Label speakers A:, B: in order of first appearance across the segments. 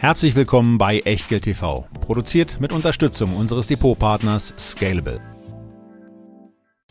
A: Herzlich willkommen bei Echtgeld TV, produziert mit Unterstützung unseres Depotpartners Scalable.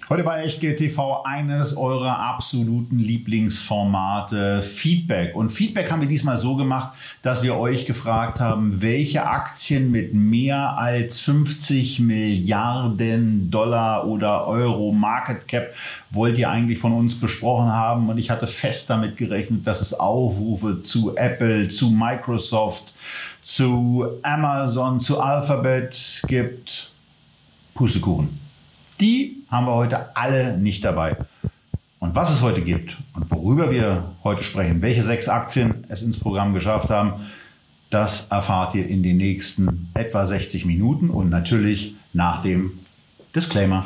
A: Heute bei Echtgeld eines eurer absoluten Lieblingsformate Feedback. Und Feedback haben wir diesmal so gemacht, dass wir euch gefragt haben, welche Aktien mit mehr als 50 Milliarden Dollar oder Euro Market Cap wollt ihr eigentlich von uns besprochen haben. Und ich hatte fest damit gerechnet, dass es Aufrufe zu Apple, zu Microsoft, zu Amazon, zu Alphabet gibt. Pustekuchen. Die haben wir heute alle nicht dabei. Und was es heute gibt und worüber wir heute sprechen, welche sechs Aktien es ins Programm geschafft haben, das erfahrt ihr in den nächsten etwa 60 Minuten und natürlich nach dem Disclaimer.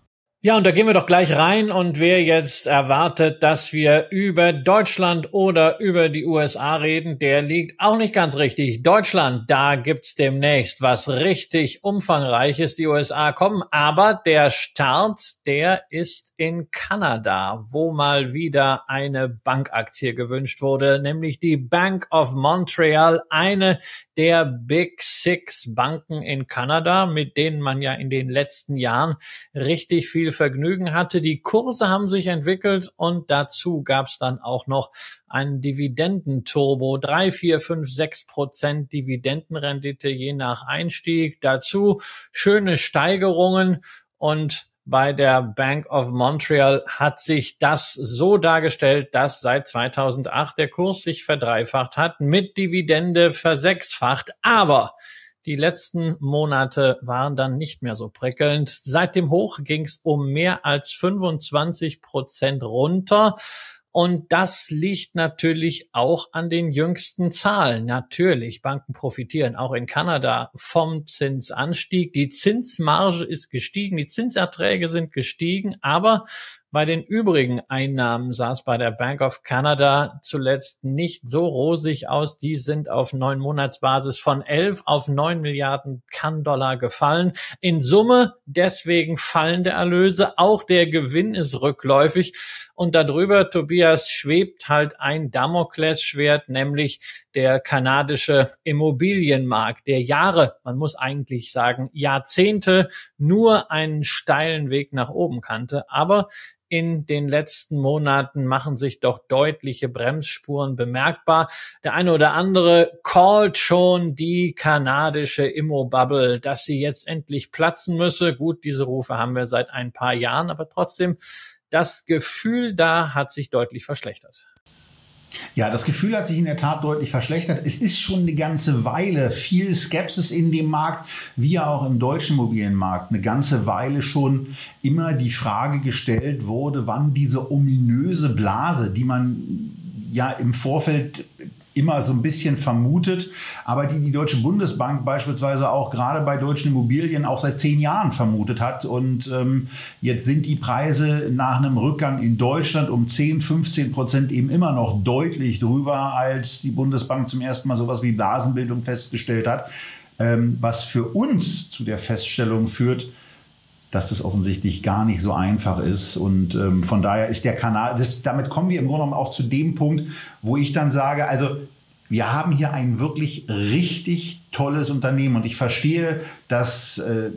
B: Ja, und da gehen wir doch gleich rein. Und wer jetzt erwartet, dass wir über Deutschland oder über die USA reden, der liegt auch nicht ganz richtig. Deutschland, da gibt's demnächst was richtig umfangreiches. Die USA kommen, aber der Start, der ist in Kanada, wo mal wieder eine Bankaktie gewünscht wurde, nämlich die Bank of Montreal, eine der Big Six Banken in Kanada, mit denen man ja in den letzten Jahren richtig viel Vergnügen hatte. Die Kurse haben sich entwickelt und dazu gab es dann auch noch einen Dividendenturbo. Drei, vier, fünf, sechs Prozent Dividendenrendite je nach Einstieg. Dazu schöne Steigerungen und bei der Bank of Montreal hat sich das so dargestellt, dass seit 2008 der Kurs sich verdreifacht hat, mit Dividende versechsfacht. Aber die letzten Monate waren dann nicht mehr so prickelnd. Seit dem Hoch ging es um mehr als 25 Prozent runter. Und das liegt natürlich auch an den jüngsten Zahlen. Natürlich, Banken profitieren auch in Kanada vom Zinsanstieg. Die Zinsmarge ist gestiegen, die Zinserträge sind gestiegen, aber bei den übrigen Einnahmen sah es bei der Bank of Canada zuletzt nicht so rosig aus. Die sind auf neun Monatsbasis von elf auf neun Milliarden Kann-Dollar gefallen. In Summe deswegen fallende Erlöse. Auch der Gewinn ist rückläufig. Und darüber, Tobias, schwebt halt ein Damoklesschwert, nämlich der kanadische Immobilienmarkt, der Jahre, man muss eigentlich sagen Jahrzehnte, nur einen steilen Weg nach oben kannte. Aber in den letzten Monaten machen sich doch deutliche Bremsspuren bemerkbar. Der eine oder andere callt schon die kanadische Immo-Bubble, dass sie jetzt endlich platzen müsse. Gut, diese Rufe haben wir seit ein paar Jahren, aber trotzdem, das Gefühl da hat sich deutlich verschlechtert.
A: Ja, das Gefühl hat sich in der Tat deutlich verschlechtert. Es ist schon eine ganze Weile viel Skepsis in dem Markt, wie auch im deutschen Immobilienmarkt. Eine ganze Weile schon immer die Frage gestellt wurde, wann diese ominöse Blase, die man ja im Vorfeld immer so ein bisschen vermutet, aber die die Deutsche Bundesbank beispielsweise auch gerade bei deutschen Immobilien auch seit zehn Jahren vermutet hat. Und ähm, jetzt sind die Preise nach einem Rückgang in Deutschland um 10, 15 Prozent eben immer noch deutlich drüber, als die Bundesbank zum ersten Mal sowas wie Blasenbildung festgestellt hat, ähm, was für uns zu der Feststellung führt, dass das offensichtlich gar nicht so einfach ist. Und ähm, von daher ist der Kanal, das, damit kommen wir im Grunde genommen auch zu dem Punkt, wo ich dann sage, also wir haben hier ein wirklich richtig tolles Unternehmen und ich verstehe, dass, äh,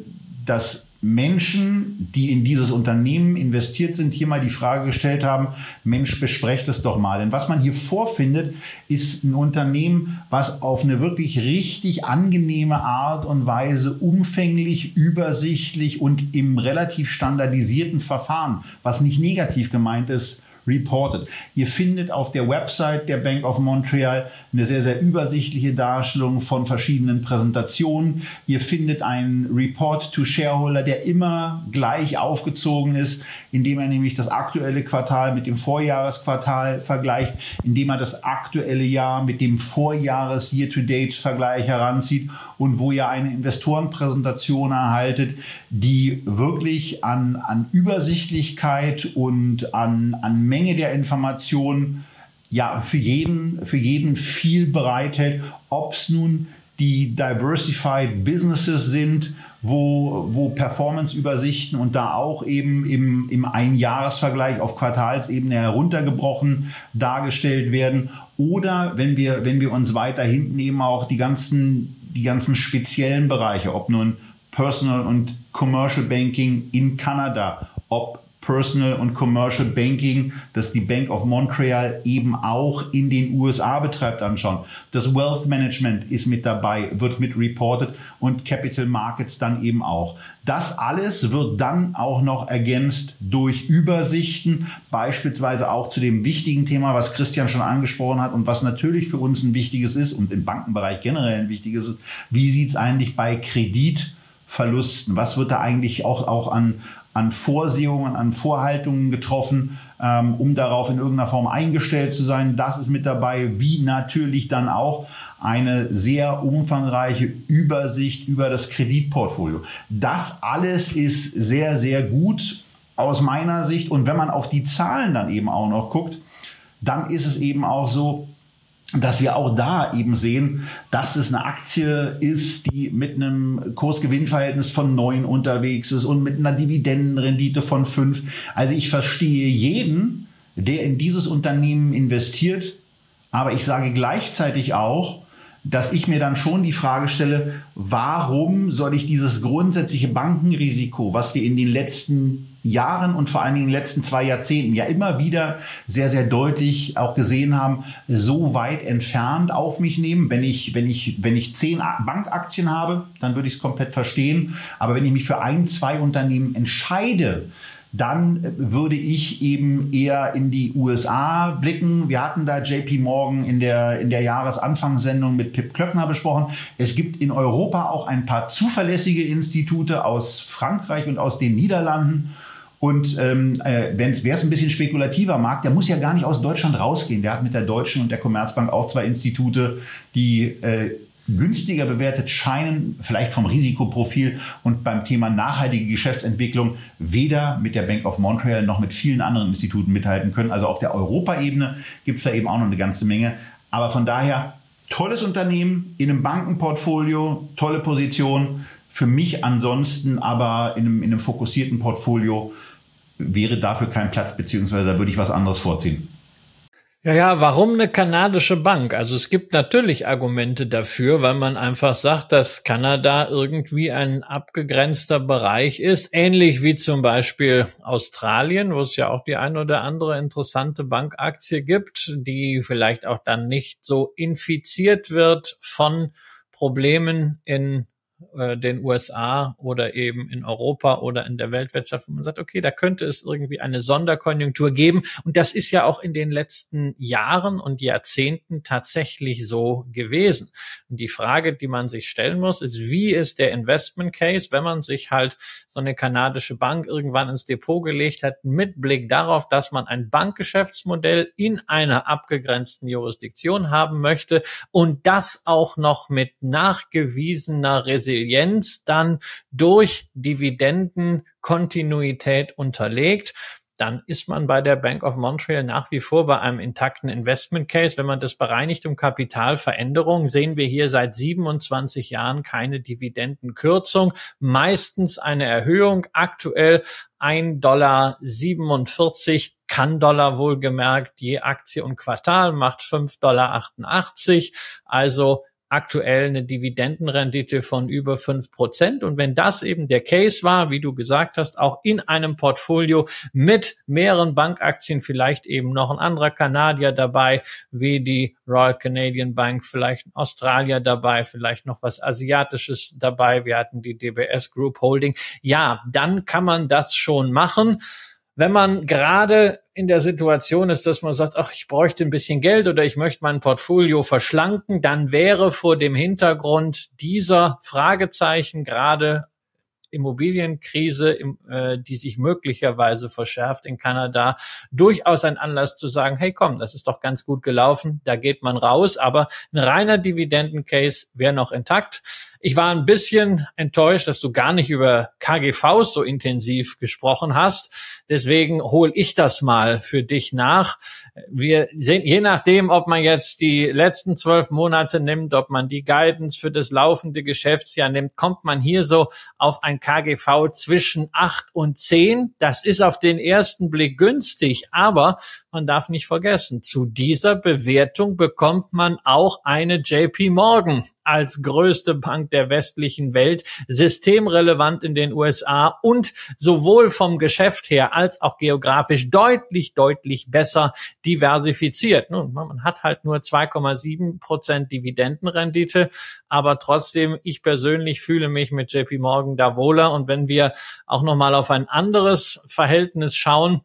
A: dass Menschen, die in dieses Unternehmen investiert sind, hier mal die Frage gestellt haben, Mensch, besprecht es doch mal. Denn was man hier vorfindet, ist ein Unternehmen, was auf eine wirklich richtig angenehme Art und Weise umfänglich, übersichtlich und im relativ standardisierten Verfahren, was nicht negativ gemeint ist, reported. Ihr findet auf der Website der Bank of Montreal eine sehr, sehr übersichtliche Darstellung von verschiedenen Präsentationen. Ihr findet einen Report to Shareholder, der immer gleich aufgezogen ist, indem er nämlich das aktuelle Quartal mit dem Vorjahresquartal vergleicht, indem er das aktuelle Jahr mit dem Vorjahres Year-to-Date-Vergleich heranzieht und wo ihr eine Investorenpräsentation erhaltet, die wirklich an, an Übersichtlichkeit und an, an Menge der Informationen ja für jeden, für jeden viel bereithält, ob es nun die Diversified Businesses sind, wo, wo Performance-Übersichten und da auch eben im, im Einjahresvergleich auf Quartalsebene heruntergebrochen dargestellt werden. Oder wenn wir, wenn wir uns weiter hinten nehmen, auch die ganzen, die ganzen speziellen Bereiche, ob nun Personal und Commercial Banking in Kanada, ob Personal und Commercial Banking, das die Bank of Montreal eben auch in den USA betreibt, anschauen. Das Wealth Management ist mit dabei, wird mit reported und Capital Markets dann eben auch. Das alles wird dann auch noch ergänzt durch Übersichten, beispielsweise auch zu dem wichtigen Thema, was Christian schon angesprochen hat und was natürlich für uns ein wichtiges ist und im Bankenbereich generell ein wichtiges ist. Wie sieht es eigentlich bei Kreditverlusten? Was wird da eigentlich auch, auch an, an Vorsehungen, an Vorhaltungen getroffen, ähm, um darauf in irgendeiner Form eingestellt zu sein. Das ist mit dabei, wie natürlich dann auch eine sehr umfangreiche Übersicht über das Kreditportfolio. Das alles ist sehr, sehr gut aus meiner Sicht. Und wenn man auf die Zahlen dann eben auch noch guckt, dann ist es eben auch so, dass wir auch da eben sehen, dass es eine Aktie ist, die mit einem Kursgewinnverhältnis von neun unterwegs ist und mit einer Dividendenrendite von fünf. Also ich verstehe jeden, der in dieses Unternehmen investiert, aber ich sage gleichzeitig auch, dass ich mir dann schon die Frage stelle, warum soll ich dieses grundsätzliche Bankenrisiko, was wir in den letzten Jahren und vor allen Dingen in den letzten zwei Jahrzehnten ja immer wieder sehr, sehr deutlich auch gesehen haben, so weit entfernt auf mich nehmen. Wenn ich, wenn ich, wenn ich zehn Bankaktien habe, dann würde ich es komplett verstehen. Aber wenn ich mich für ein, zwei Unternehmen entscheide, dann würde ich eben eher in die USA blicken. Wir hatten da JP Morgan in der, in der Jahresanfangssendung mit Pip Klöckner besprochen. Es gibt in Europa auch ein paar zuverlässige Institute aus Frankreich und aus den Niederlanden. Und ähm, äh, wer es ein bisschen spekulativer mag, der muss ja gar nicht aus Deutschland rausgehen. Der hat mit der Deutschen und der Commerzbank auch zwei Institute, die äh, günstiger bewertet scheinen, vielleicht vom Risikoprofil und beim Thema nachhaltige Geschäftsentwicklung weder mit der Bank of Montreal noch mit vielen anderen Instituten mithalten können. Also auf der Europaebene gibt es da eben auch noch eine ganze Menge. Aber von daher tolles Unternehmen in einem Bankenportfolio, tolle Position. Für mich ansonsten aber in einem, in einem fokussierten Portfolio wäre dafür kein Platz, beziehungsweise da würde ich was anderes vorziehen.
B: Ja, ja, warum eine kanadische Bank? Also es gibt natürlich Argumente dafür, weil man einfach sagt, dass Kanada irgendwie ein abgegrenzter Bereich ist, ähnlich wie zum Beispiel Australien, wo es ja auch die ein oder andere interessante Bankaktie gibt, die vielleicht auch dann nicht so infiziert wird von Problemen in äh, den USA oder eben in Europa oder in der Weltwirtschaft, wo man sagt, okay, da könnte es irgendwie eine Sonderkonjunktur geben. Und das ist ja auch in den letzten Jahren und Jahrzehnten tatsächlich so gewesen. Und die Frage, die man sich stellen muss, ist, wie ist der Investment Case, wenn man sich halt so eine kanadische Bank irgendwann ins Depot gelegt hat, mit Blick darauf, dass man ein Bankgeschäftsmodell in einer abgegrenzten Jurisdiktion haben möchte und das auch noch mit nachgewiesener Resilienz Resilienz dann durch Dividendenkontinuität unterlegt dann ist man bei der Bank of Montreal nach wie vor bei einem intakten Investment Case. Wenn man das bereinigt um Kapitalveränderung, sehen wir hier seit 27 Jahren keine Dividendenkürzung, meistens eine Erhöhung. Aktuell 1,47 Dollar kann Dollar wohlgemerkt je Aktie und Quartal macht 5,88 Dollar. Also aktuell eine Dividendenrendite von über fünf Prozent. Und wenn das eben der Case war, wie du gesagt hast, auch in einem Portfolio mit mehreren Bankaktien, vielleicht eben noch ein anderer Kanadier dabei, wie die Royal Canadian Bank, vielleicht ein Australier dabei, vielleicht noch was Asiatisches dabei. Wir hatten die DBS Group Holding. Ja, dann kann man das schon machen. Wenn man gerade in der Situation ist, dass man sagt, ach, ich bräuchte ein bisschen Geld oder ich möchte mein Portfolio verschlanken, dann wäre vor dem Hintergrund dieser Fragezeichen gerade Immobilienkrise, äh, die sich möglicherweise verschärft in Kanada, durchaus ein Anlass zu sagen, hey komm, das ist doch ganz gut gelaufen, da geht man raus, aber ein reiner Dividendencase wäre noch intakt. Ich war ein bisschen enttäuscht, dass du gar nicht über KGVs so intensiv gesprochen hast. Deswegen hole ich das mal für dich nach. Wir sehen, je nachdem, ob man jetzt die letzten zwölf Monate nimmt, ob man die Guidance für das laufende Geschäftsjahr nimmt, kommt man hier so auf ein KGV zwischen acht und zehn. Das ist auf den ersten Blick günstig, aber man darf nicht vergessen, zu dieser Bewertung bekommt man auch eine JP Morgan als größte Bank der westlichen Welt, systemrelevant in den USA und sowohl vom Geschäft her als auch geografisch deutlich, deutlich besser diversifiziert. Nun, man hat halt nur 2,7 Prozent Dividendenrendite, aber trotzdem, ich persönlich fühle mich mit JP Morgan da wohler. Und wenn wir auch nochmal auf ein anderes Verhältnis schauen,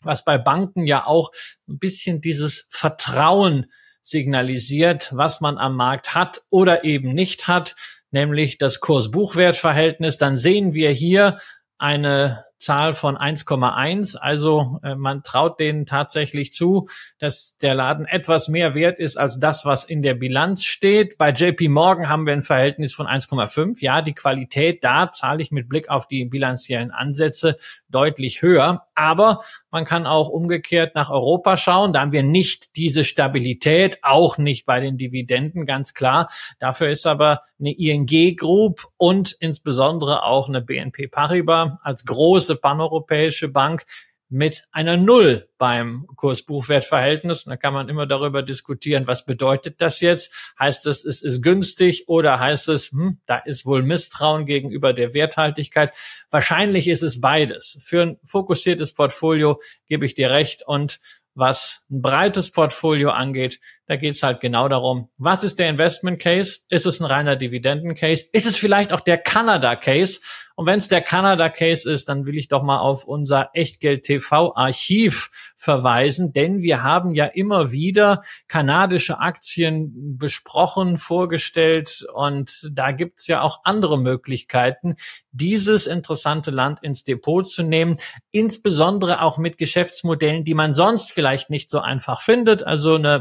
B: was bei Banken ja auch ein bisschen dieses Vertrauen signalisiert, was man am Markt hat oder eben nicht hat, nämlich das Kurs-Buchwert-Verhältnis, dann sehen wir hier eine Zahl von 1,1. Also äh, man traut denen tatsächlich zu, dass der Laden etwas mehr wert ist als das, was in der Bilanz steht. Bei JP Morgan haben wir ein Verhältnis von 1,5. Ja, die Qualität, da zahle ich mit Blick auf die bilanziellen Ansätze deutlich höher. Aber man kann auch umgekehrt nach Europa schauen. Da haben wir nicht diese Stabilität, auch nicht bei den Dividenden, ganz klar. Dafür ist aber eine ING Group und insbesondere auch eine BNP Paribas als große paneuropäische Bank mit einer Null beim Kursbuchwertverhältnis. Da kann man immer darüber diskutieren, was bedeutet das jetzt? Heißt es, es ist günstig oder heißt es, hm, da ist wohl Misstrauen gegenüber der Werthaltigkeit? Wahrscheinlich ist es beides. Für ein fokussiertes Portfolio gebe ich dir recht und was ein breites Portfolio angeht, da geht es halt genau darum, was ist der Investment Case? Ist es ein reiner Dividenden Case? Ist es vielleicht auch der Kanada Case? Und wenn es der Kanada Case ist, dann will ich doch mal auf unser Echtgeld TV Archiv verweisen, denn wir haben ja immer wieder kanadische Aktien besprochen, vorgestellt und da gibt's ja auch andere Möglichkeiten, dieses interessante Land ins Depot zu nehmen, insbesondere auch mit Geschäftsmodellen, die man sonst vielleicht nicht so einfach findet. Also eine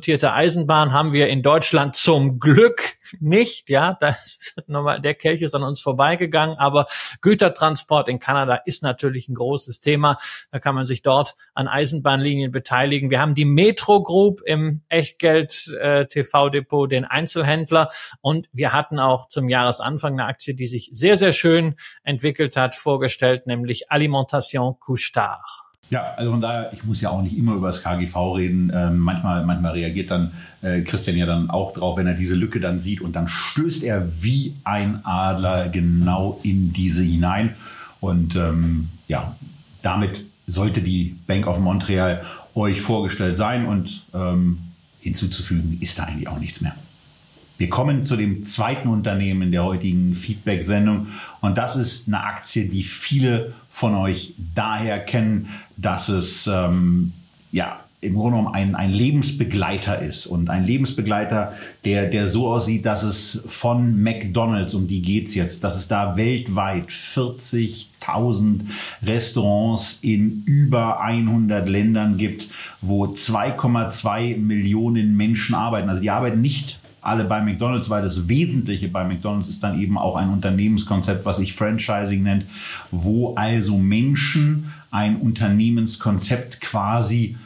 B: börsennotierte Eisenbahn haben wir in Deutschland zum Glück nicht. Ja, das nochmal, der Kelch ist an uns vorbeigegangen, aber Gütertransport in Kanada ist natürlich ein großes Thema. Da kann man sich dort an Eisenbahnlinien beteiligen. Wir haben die Metro Group im Echtgeld äh, TV Depot, den Einzelhändler und wir hatten auch zum Jahresanfang eine Aktie, die sich sehr, sehr schön entwickelt hat, vorgestellt, nämlich Alimentation Couchetard.
A: Ja, also von daher, ich muss ja auch nicht immer über das KGV reden. Ähm, manchmal, manchmal reagiert dann äh, Christian ja dann auch drauf, wenn er diese Lücke dann sieht und dann stößt er wie ein Adler genau in diese hinein. Und ähm, ja, damit sollte die Bank of Montreal euch vorgestellt sein und ähm, hinzuzufügen ist da eigentlich auch nichts mehr. Wir kommen zu dem zweiten Unternehmen in der heutigen Feedback-Sendung und das ist eine Aktie, die viele von euch daher kennen, dass es ähm, ja im Grunde genommen ein, ein Lebensbegleiter ist und ein Lebensbegleiter, der, der so aussieht, dass es von McDonald's, um die geht's jetzt, dass es da weltweit 40.000 Restaurants in über 100 Ländern gibt, wo 2,2 Millionen Menschen arbeiten. Also die arbeiten nicht alle bei McDonald's, weil das Wesentliche bei McDonald's ist dann eben auch ein Unternehmenskonzept, was sich Franchising nennt, wo also Menschen ein Unternehmenskonzept quasi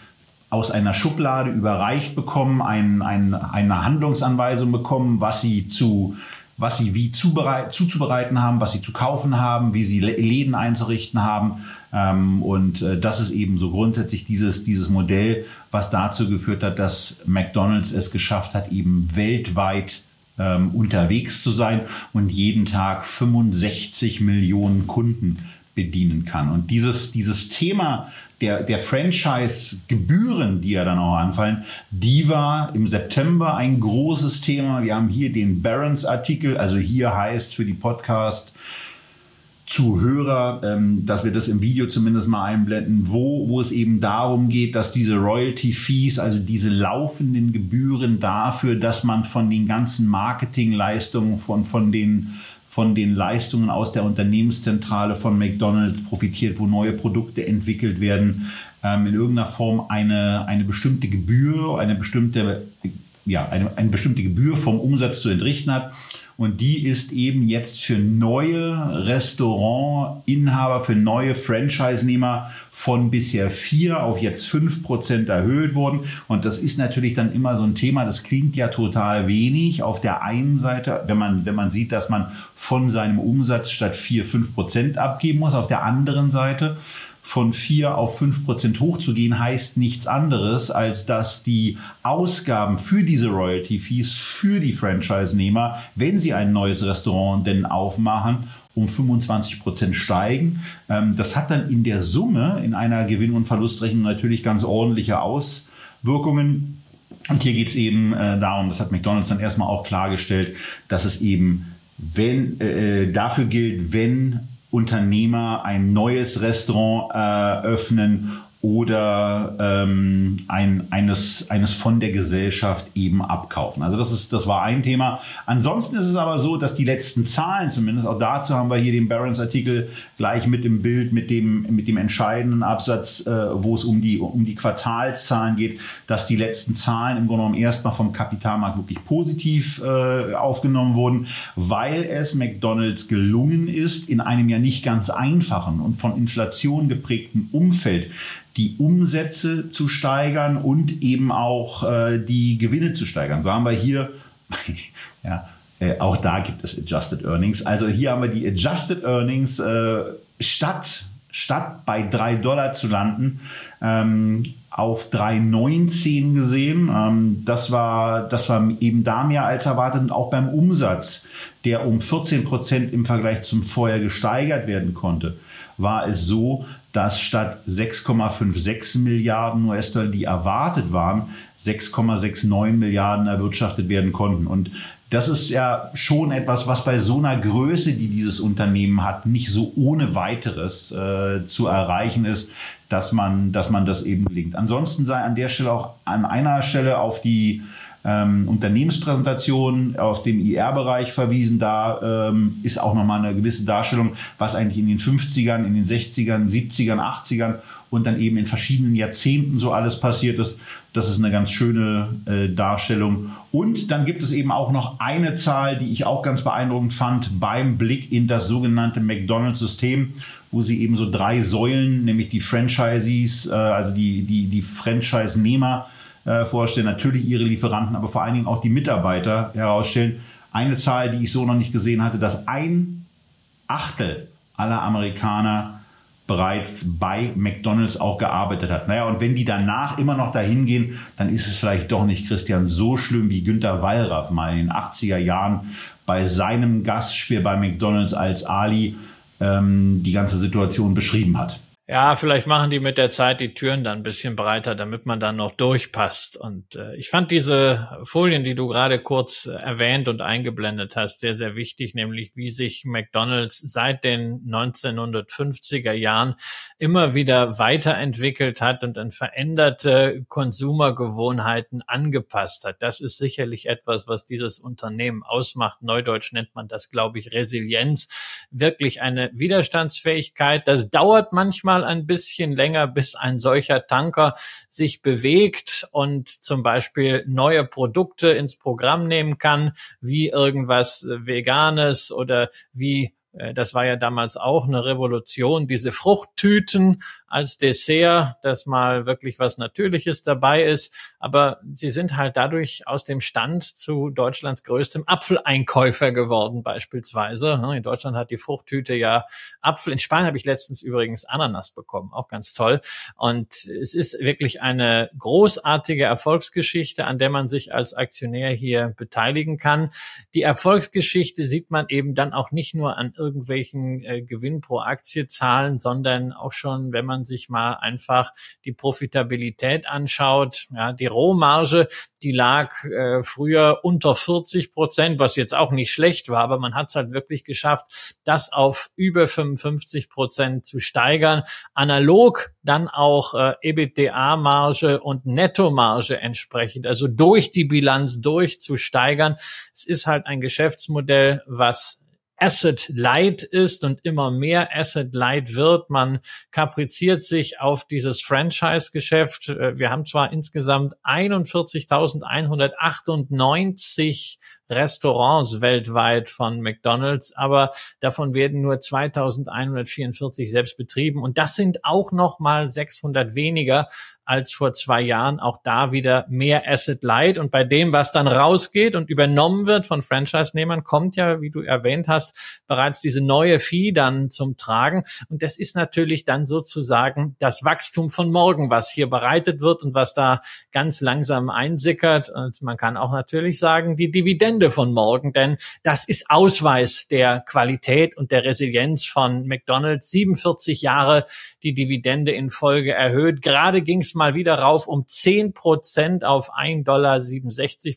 A: aus einer Schublade überreicht bekommen, ein, ein, eine Handlungsanweisung bekommen, was sie zu was sie wie zuzubereiten haben, was sie zu kaufen haben, wie sie Läden einzurichten haben. Ähm, und äh, das ist eben so grundsätzlich dieses, dieses Modell, was dazu geführt hat, dass McDonald's es geschafft hat, eben weltweit ähm, unterwegs zu sein und jeden Tag 65 Millionen Kunden bedienen kann. Und dieses, dieses Thema der, der Franchise-Gebühren, die ja dann auch anfallen, die war im September ein großes Thema. Wir haben hier den Barons-Artikel, also hier heißt für die Podcast Zuhörer, ähm, dass wir das im Video zumindest mal einblenden, wo, wo es eben darum geht, dass diese Royalty Fees, also diese laufenden Gebühren dafür, dass man von den ganzen Marketingleistungen, von, von den von den Leistungen aus der Unternehmenszentrale von McDonald's profitiert, wo neue Produkte entwickelt werden, ähm, in irgendeiner Form eine, eine bestimmte Gebühr, eine bestimmte, ja, eine, eine bestimmte Gebühr vom Umsatz zu entrichten hat. Und die ist eben jetzt für neue Restaurantinhaber, für neue Franchise-Nehmer von bisher vier auf jetzt fünf Prozent erhöht worden. Und das ist natürlich dann immer so ein Thema, das klingt ja total wenig. Auf der einen Seite, wenn man, wenn man sieht, dass man von seinem Umsatz statt vier, fünf Prozent abgeben muss. Auf der anderen Seite, von vier auf fünf Prozent hochzugehen, heißt nichts anderes, als dass die Ausgaben für diese Royalty Fees für die Franchise-Nehmer, wenn sie ein neues Restaurant denn aufmachen, um 25 Prozent steigen. Ähm, das hat dann in der Summe in einer Gewinn- und Verlustrechnung natürlich ganz ordentliche Auswirkungen. Und hier geht es eben äh, darum, das hat McDonald's dann erstmal auch klargestellt, dass es eben wenn äh, dafür gilt, wenn Unternehmer ein neues Restaurant eröffnen oder ähm, ein, eines, eines von der Gesellschaft eben abkaufen. Also das ist, das war ein Thema. Ansonsten ist es aber so, dass die letzten Zahlen zumindest, auch dazu haben wir hier den Barron's-Artikel gleich mit dem Bild, mit dem, mit dem entscheidenden Absatz, äh, wo es um die, um die Quartalszahlen geht, dass die letzten Zahlen im Grunde genommen erstmal vom Kapitalmarkt wirklich positiv äh, aufgenommen wurden, weil es McDonald's gelungen ist, in einem ja nicht ganz einfachen und von Inflation geprägten Umfeld die Umsätze zu steigern und eben auch äh, die Gewinne zu steigern. So haben wir hier, ja, äh, auch da gibt es Adjusted Earnings. Also hier haben wir die Adjusted Earnings äh, statt, statt bei drei Dollar zu landen, ähm, auf 3,19 gesehen. Ähm, das, war, das war eben da mehr als erwartet und auch beim Umsatz, der um 14 Prozent im Vergleich zum Vorjahr gesteigert werden konnte, war es so, dass statt 6,56 Milliarden US-Dollar, die erwartet waren, 6,69 Milliarden erwirtschaftet werden konnten. Und das ist ja schon etwas, was bei so einer Größe, die dieses Unternehmen hat, nicht so ohne weiteres äh, zu erreichen ist, dass man, dass man das eben gelingt. Ansonsten sei an der Stelle auch an einer Stelle auf die ähm, Unternehmenspräsentation auf dem IR-Bereich verwiesen. Da ähm, ist auch nochmal eine gewisse Darstellung, was eigentlich in den 50ern, in den 60ern, 70ern, 80ern und dann eben in verschiedenen Jahrzehnten so alles passiert ist. Das ist eine ganz schöne äh, Darstellung. Und dann gibt es eben auch noch eine Zahl, die ich auch ganz beeindruckend fand beim Blick in das sogenannte McDonald's-System, wo sie eben so drei Säulen, nämlich die Franchisees, äh, also die, die, die Franchise-Nehmer, äh, vorstellen, natürlich ihre Lieferanten, aber vor allen Dingen auch die Mitarbeiter herausstellen. Eine Zahl, die ich so noch nicht gesehen hatte, dass ein Achtel aller Amerikaner bereits bei McDonald's auch gearbeitet hat. Naja, und wenn die danach immer noch dahin gehen, dann ist es vielleicht doch nicht, Christian, so schlimm wie Günter Wallraff mal in den 80er Jahren bei seinem Gastspiel bei McDonald's als Ali ähm, die ganze Situation beschrieben hat.
B: Ja, vielleicht machen die mit der Zeit die Türen dann ein bisschen breiter, damit man dann noch durchpasst. Und äh, ich fand diese Folien, die du gerade kurz äh, erwähnt und eingeblendet hast, sehr, sehr wichtig, nämlich wie sich McDonald's seit den 1950er Jahren immer wieder weiterentwickelt hat und an veränderte Konsumergewohnheiten angepasst hat. Das ist sicherlich etwas, was dieses Unternehmen ausmacht. Neudeutsch nennt man das, glaube ich, Resilienz. Wirklich eine Widerstandsfähigkeit. Das dauert manchmal manchmal ein bisschen länger, bis ein solcher Tanker sich bewegt und zum Beispiel neue Produkte ins Programm nehmen kann, wie irgendwas Veganes oder wie das war ja damals auch eine Revolution, diese Fruchttüten als Dessert, dass mal wirklich was Natürliches dabei ist. Aber sie sind halt dadurch aus dem Stand zu Deutschlands größtem Apfeleinkäufer geworden beispielsweise. In Deutschland hat die Fruchttüte ja Apfel. In Spanien habe ich letztens übrigens Ananas bekommen, auch ganz toll. Und es ist wirklich eine großartige Erfolgsgeschichte, an der man sich als Aktionär hier beteiligen kann. Die Erfolgsgeschichte sieht man eben dann auch nicht nur an irgendwelchen äh, Gewinn pro Aktie zahlen, sondern auch schon, wenn man sich mal einfach die Profitabilität anschaut. Ja, die Rohmarge, die lag äh, früher unter 40 Prozent, was jetzt auch nicht schlecht war, aber man hat es halt wirklich geschafft, das auf über 55 Prozent zu steigern. Analog dann auch äh, EBITDA-Marge und Nettomarge entsprechend, also durch die Bilanz durch zu steigern. Es ist halt ein Geschäftsmodell, was Asset Light ist und immer mehr Asset Light wird. Man kapriziert sich auf dieses Franchise-Geschäft. Äh, wir haben zwar insgesamt 41.198 Restaurants weltweit von McDonald's, aber davon werden nur 2144 selbst betrieben. Und das sind auch noch mal 600 weniger als vor zwei Jahren. Auch da wieder mehr Asset Light. Und bei dem, was dann rausgeht und übernommen wird von Franchise-Nehmern, kommt ja, wie du erwähnt hast, bereits diese neue Fee dann zum Tragen. Und das ist natürlich dann sozusagen das Wachstum von morgen, was hier bereitet wird und was da ganz langsam einsickert. Und man kann auch natürlich sagen, die Dividende Dividende von morgen, denn das ist Ausweis der Qualität und der Resilienz von McDonald's. 47 Jahre die Dividende in Folge erhöht. Gerade ging es mal wieder rauf um 10 Prozent auf 1,67 Dollar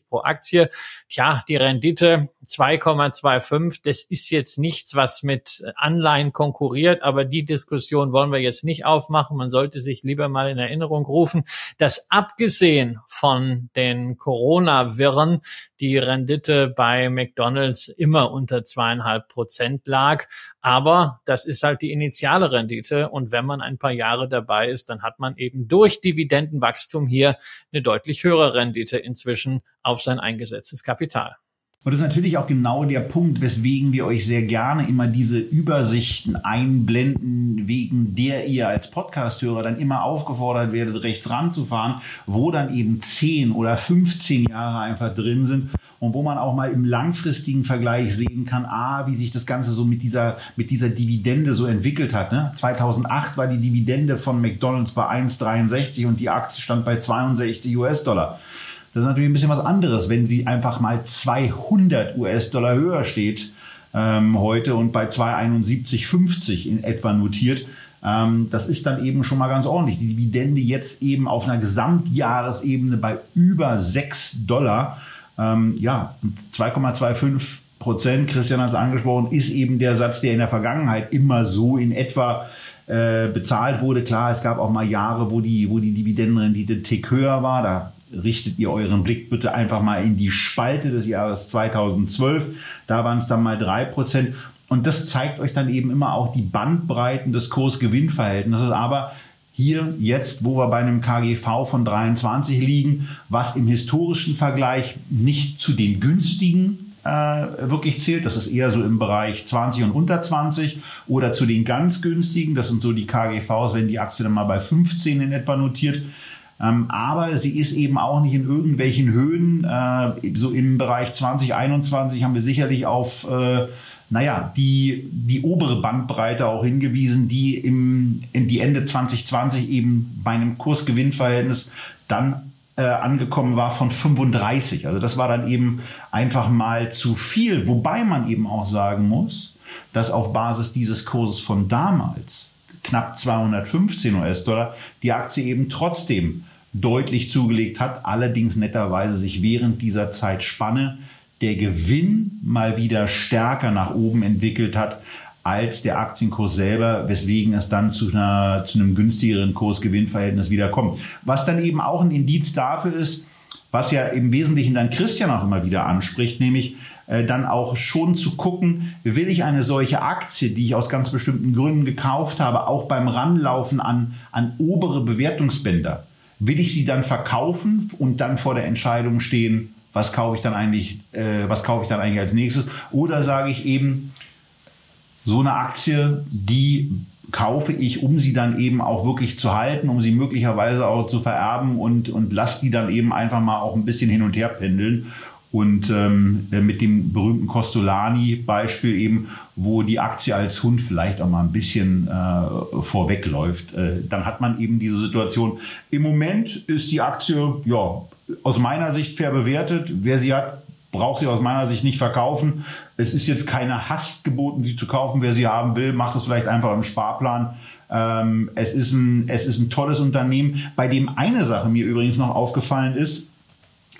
B: pro Aktie. Tja, die Rendite 2,25, das ist jetzt nichts, was mit Anleihen konkurriert, aber die Diskussion wollen wir jetzt nicht aufmachen. Man sollte sich lieber mal in Erinnerung rufen, dass abgesehen von den Corona-Wirren die Rendite bei McDonald's immer unter zweieinhalb Prozent lag. Aber das ist halt die initiale Rendite. Und wenn man ein paar Jahre dabei ist, dann hat man eben durch Dividendenwachstum hier eine deutlich höhere Rendite inzwischen auf sein eingesetztes Kapital.
A: Und das ist natürlich auch genau der Punkt, weswegen wir euch sehr gerne immer diese Übersichten einblenden, wegen der ihr als Podcasthörer dann immer aufgefordert werdet, rechts ranzufahren, wo dann eben 10 oder 15 Jahre einfach drin sind und wo man auch mal im langfristigen Vergleich sehen kann, ah, wie sich das Ganze so mit dieser, mit dieser Dividende so entwickelt hat. Ne? 2008 war die Dividende von McDonald's bei 1,63 und die Aktie stand bei 62 US-Dollar. Das ist natürlich ein bisschen was anderes, wenn sie einfach mal 200 US-Dollar höher steht ähm, heute und bei 271,50 in etwa notiert. Ähm, das ist dann eben schon mal ganz ordentlich. Die Dividende jetzt eben auf einer Gesamtjahresebene bei über 6 Dollar. Ähm, ja, 2,25 Prozent, Christian hat es angesprochen, ist eben der Satz, der in der Vergangenheit immer so in etwa äh, bezahlt wurde. Klar, es gab auch mal Jahre, wo die, wo die Dividendenrendite tick höher war. Da richtet ihr euren Blick bitte einfach mal in die Spalte des Jahres 2012. Da waren es dann mal drei Prozent. Und das zeigt euch dann eben immer auch die Bandbreiten des Kurs-Gewinn-Verhältnisses. Aber hier jetzt, wo wir bei einem KGV von 23 liegen, was im historischen Vergleich nicht zu den günstigen äh, wirklich zählt. Das ist eher so im Bereich 20 und unter 20 oder zu den ganz günstigen. Das sind so die KGVs, wenn die Aktie dann mal bei 15 in etwa notiert. Ähm, aber sie ist eben auch nicht in irgendwelchen Höhen. Äh, so im Bereich 2021 haben wir sicherlich auf, äh, naja, die, die obere Bandbreite auch hingewiesen, die im, in die Ende 2020 eben bei einem Kursgewinnverhältnis dann äh, angekommen war von 35. Also das war dann eben einfach mal zu viel. Wobei man eben auch sagen muss, dass auf Basis dieses Kurses von damals knapp 215 US-Dollar, die Aktie eben trotzdem deutlich zugelegt hat, allerdings netterweise sich während dieser Zeitspanne der Gewinn mal wieder stärker nach oben entwickelt hat als der Aktienkurs selber, weswegen es dann zu, einer, zu einem günstigeren Kurs-Gewinn-Verhältnis wieder kommt. Was dann eben auch ein Indiz dafür ist, was ja im Wesentlichen dann Christian auch immer wieder anspricht, nämlich äh, dann auch schon zu gucken, will ich eine solche Aktie, die ich aus ganz bestimmten Gründen gekauft habe, auch beim Ranlaufen an, an obere Bewertungsbänder, will ich sie dann verkaufen und dann vor der Entscheidung stehen, was kaufe ich dann eigentlich, äh, was kaufe ich dann eigentlich als nächstes? Oder sage ich eben, so eine Aktie, die kaufe ich, um sie dann eben auch wirklich zu halten, um sie möglicherweise auch zu vererben und, und lass die dann eben einfach mal auch ein bisschen hin und her pendeln. Und ähm, mit dem berühmten Costolani-Beispiel eben, wo die Aktie als Hund vielleicht auch mal ein bisschen äh, vorwegläuft, äh, dann hat man eben diese Situation. Im Moment ist die Aktie ja aus meiner Sicht fair bewertet. Wer sie hat, braucht sie aus meiner Sicht nicht verkaufen. Es ist jetzt keine Hast geboten, sie zu kaufen. Wer sie haben will, macht es vielleicht einfach im Sparplan. Ähm, es, ist ein, es ist ein tolles Unternehmen, bei dem eine Sache mir übrigens noch aufgefallen ist,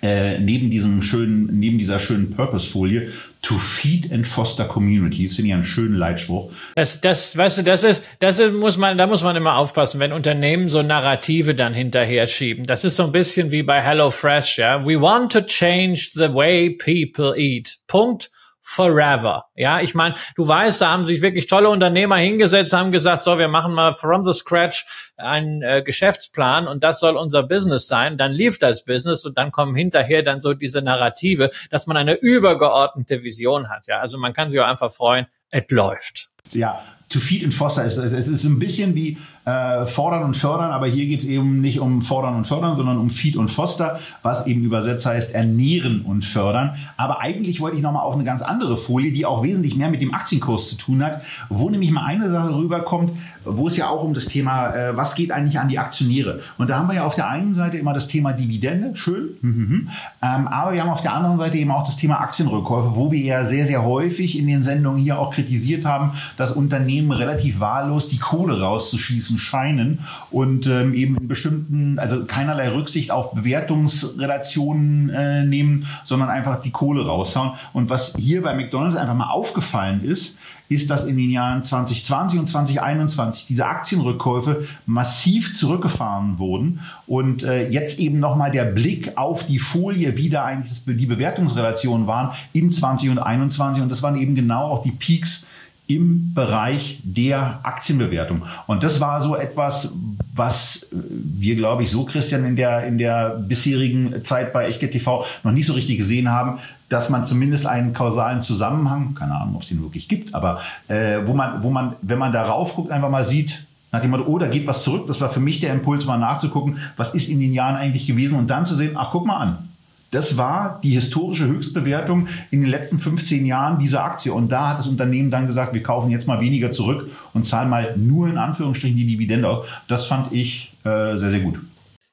A: äh, neben diesem schönen, neben dieser schönen Purpose-Folie, to feed and foster communities, finde ich einen schönen Leitspruch.
B: Das, das, weißt du, das ist, das muss man, da muss man immer aufpassen, wenn Unternehmen so Narrative dann hinterher schieben. Das ist so ein bisschen wie bei HelloFresh, ja. We want to change the way people eat. Punkt forever. Ja, ich meine, du weißt, da haben sich wirklich tolle Unternehmer hingesetzt, haben gesagt, so, wir machen mal from the scratch einen äh, Geschäftsplan und das soll unser Business sein. Dann lief das Business und dann kommen hinterher dann so diese Narrative, dass man eine übergeordnete Vision hat. Ja, also man kann sich auch einfach freuen, es läuft.
A: Ja, to feed and foster ist, es ist ein bisschen wie äh, fordern und fördern, aber hier geht es eben nicht um fordern und fördern, sondern um Feed und Foster, was eben übersetzt heißt ernähren und fördern. Aber eigentlich wollte ich nochmal auf eine ganz andere Folie, die auch wesentlich mehr mit dem Aktienkurs zu tun hat, wo nämlich mal eine Sache rüberkommt, wo es ja auch um das Thema, äh, was geht eigentlich an die Aktionäre? Und da haben wir ja auf der einen Seite immer das Thema Dividende, schön, mhm. ähm, aber wir haben auf der anderen Seite eben auch das Thema Aktienrückkäufe, wo wir ja sehr, sehr häufig in den Sendungen hier auch kritisiert haben, dass Unternehmen relativ wahllos die Kohle rauszuschießen scheinen und ähm, eben in bestimmten, also keinerlei Rücksicht auf Bewertungsrelationen äh, nehmen, sondern einfach die Kohle raushauen. Und was hier bei McDonald's einfach mal aufgefallen ist, ist, dass in den Jahren 2020 und 2021 diese Aktienrückkäufe massiv zurückgefahren wurden und äh, jetzt eben nochmal der Blick auf die Folie, wie da eigentlich das, die Bewertungsrelationen waren in 20 und 21 und das waren eben genau auch die Peaks im Bereich der Aktienbewertung. Und das war so etwas, was wir, glaube ich, so, Christian, in der, in der bisherigen Zeit bei Echtgeld TV noch nicht so richtig gesehen haben, dass man zumindest einen kausalen Zusammenhang, keine Ahnung, ob es den wirklich gibt, aber äh, wo man, wo man, wenn man darauf guckt, einfach mal sieht, nach dem Motto, oh, da geht was zurück. Das war für mich der Impuls, mal nachzugucken, was ist in den Jahren eigentlich gewesen und dann zu sehen, ach, guck mal an. Das war die historische Höchstbewertung in den letzten 15 Jahren dieser Aktie. Und da hat das Unternehmen dann gesagt, wir kaufen jetzt mal weniger zurück und zahlen mal nur in Anführungsstrichen die Dividende aus. Das fand ich äh, sehr, sehr gut.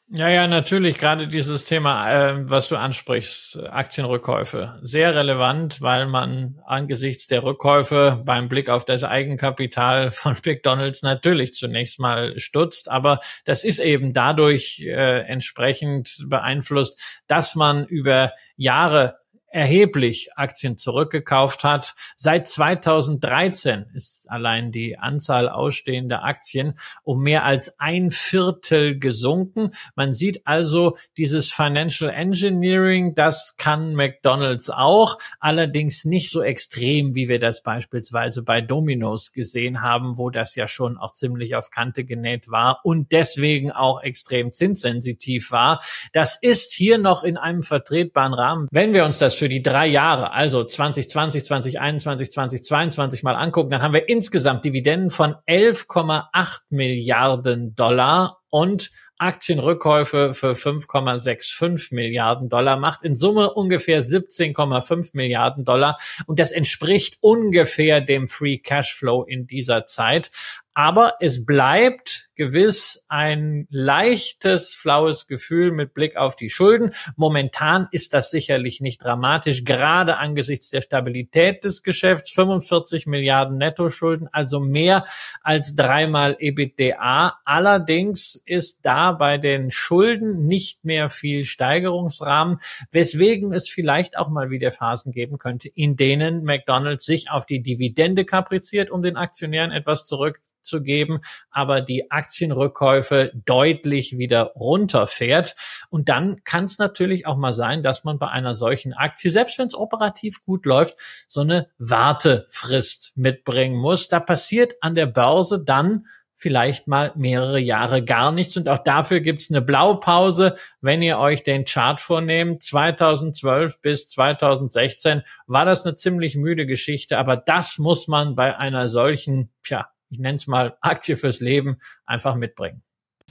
B: Ja, ja, natürlich. Gerade dieses Thema, äh, was du ansprichst, Aktienrückkäufe, sehr relevant, weil man angesichts der Rückkäufe beim Blick auf das Eigenkapital von McDonald's natürlich zunächst mal stutzt. Aber das ist eben dadurch äh, entsprechend beeinflusst, dass man über Jahre erheblich Aktien zurückgekauft hat. Seit 2013 ist allein die Anzahl ausstehender Aktien um mehr als ein Viertel gesunken. Man sieht also dieses Financial Engineering, das kann McDonald's auch, allerdings nicht so extrem, wie wir das beispielsweise bei Domino's gesehen haben, wo das ja schon auch ziemlich auf Kante genäht war und deswegen auch extrem zinssensitiv war. Das ist hier noch in einem vertretbaren Rahmen. Wenn wir uns das für für die drei Jahre, also 2020, 2021, 2022 mal angucken, dann haben wir insgesamt Dividenden von 11,8 Milliarden Dollar und Aktienrückkäufe für 5,65 Milliarden Dollar, macht in Summe ungefähr 17,5 Milliarden Dollar und das entspricht ungefähr dem Free Cashflow in dieser Zeit. Aber es bleibt gewiss ein leichtes, flaues Gefühl mit Blick auf die Schulden. Momentan ist das sicherlich nicht dramatisch, gerade angesichts der Stabilität des Geschäfts. 45 Milliarden Nettoschulden, also mehr als dreimal EBITDA. Allerdings ist da bei den Schulden nicht mehr viel Steigerungsrahmen, weswegen es vielleicht auch mal wieder Phasen geben könnte, in denen McDonald's sich auf die Dividende kapriziert, um den Aktionären etwas zurück zu geben, aber die Aktienrückkäufe deutlich wieder runterfährt. Und dann kann es natürlich auch mal sein, dass man bei einer solchen Aktie, selbst wenn es operativ gut läuft, so eine Wartefrist mitbringen muss. Da passiert an der Börse dann vielleicht mal mehrere Jahre gar nichts. Und auch dafür gibt's eine Blaupause, wenn ihr euch den Chart vornehmt. 2012 bis 2016 war das eine ziemlich müde Geschichte, aber das muss man bei einer solchen, tja, ich nenne es mal Aktie fürs Leben, einfach mitbringen.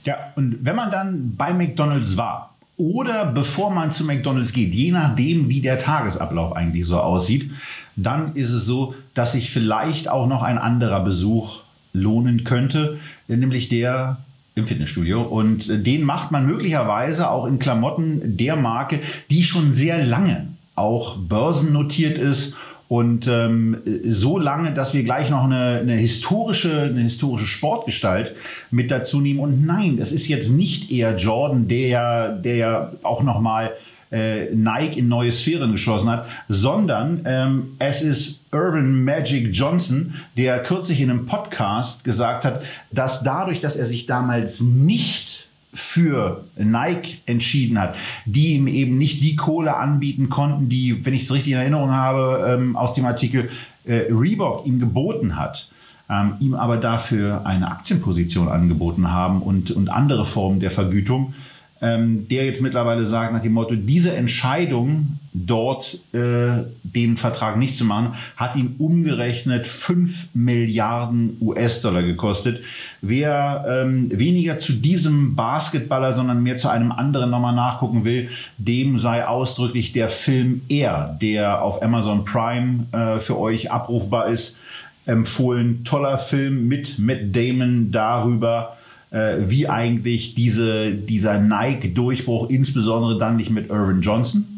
A: Ja, und wenn man dann bei McDonald's war oder bevor man zu McDonald's geht, je nachdem, wie der Tagesablauf eigentlich so aussieht, dann ist es so, dass sich vielleicht auch noch ein anderer Besuch lohnen könnte, nämlich der im Fitnessstudio. Und den macht man möglicherweise auch in Klamotten der Marke, die schon sehr lange auch börsennotiert ist und ähm, so lange, dass wir gleich noch eine, eine, historische, eine historische Sportgestalt mit dazu nehmen. Und nein, es ist jetzt nicht eher Jordan, der ja, der ja auch noch mal äh, Nike in neue Sphären geschossen hat, sondern ähm, es ist Irvin Magic Johnson, der kürzlich in einem Podcast gesagt hat, dass dadurch, dass er sich damals nicht für Nike entschieden hat, die ihm eben nicht die Kohle anbieten konnten, die, wenn ich es richtig in Erinnerung habe, ähm, aus dem Artikel äh, Reebok ihm geboten hat, ähm, ihm aber dafür eine Aktienposition angeboten haben und, und andere Formen der Vergütung, ähm, der jetzt mittlerweile sagt nach dem Motto, diese Entscheidung dort äh, den Vertrag nicht zu machen, hat ihn umgerechnet 5 Milliarden US-Dollar gekostet. Wer ähm, weniger zu diesem Basketballer, sondern mehr zu einem anderen nochmal nachgucken will, dem sei ausdrücklich der Film Air, der auf Amazon Prime äh, für euch abrufbar ist, empfohlen. Toller Film mit Matt Damon darüber, äh, wie eigentlich diese, dieser Nike-Durchbruch, insbesondere dann nicht mit Irvin Johnson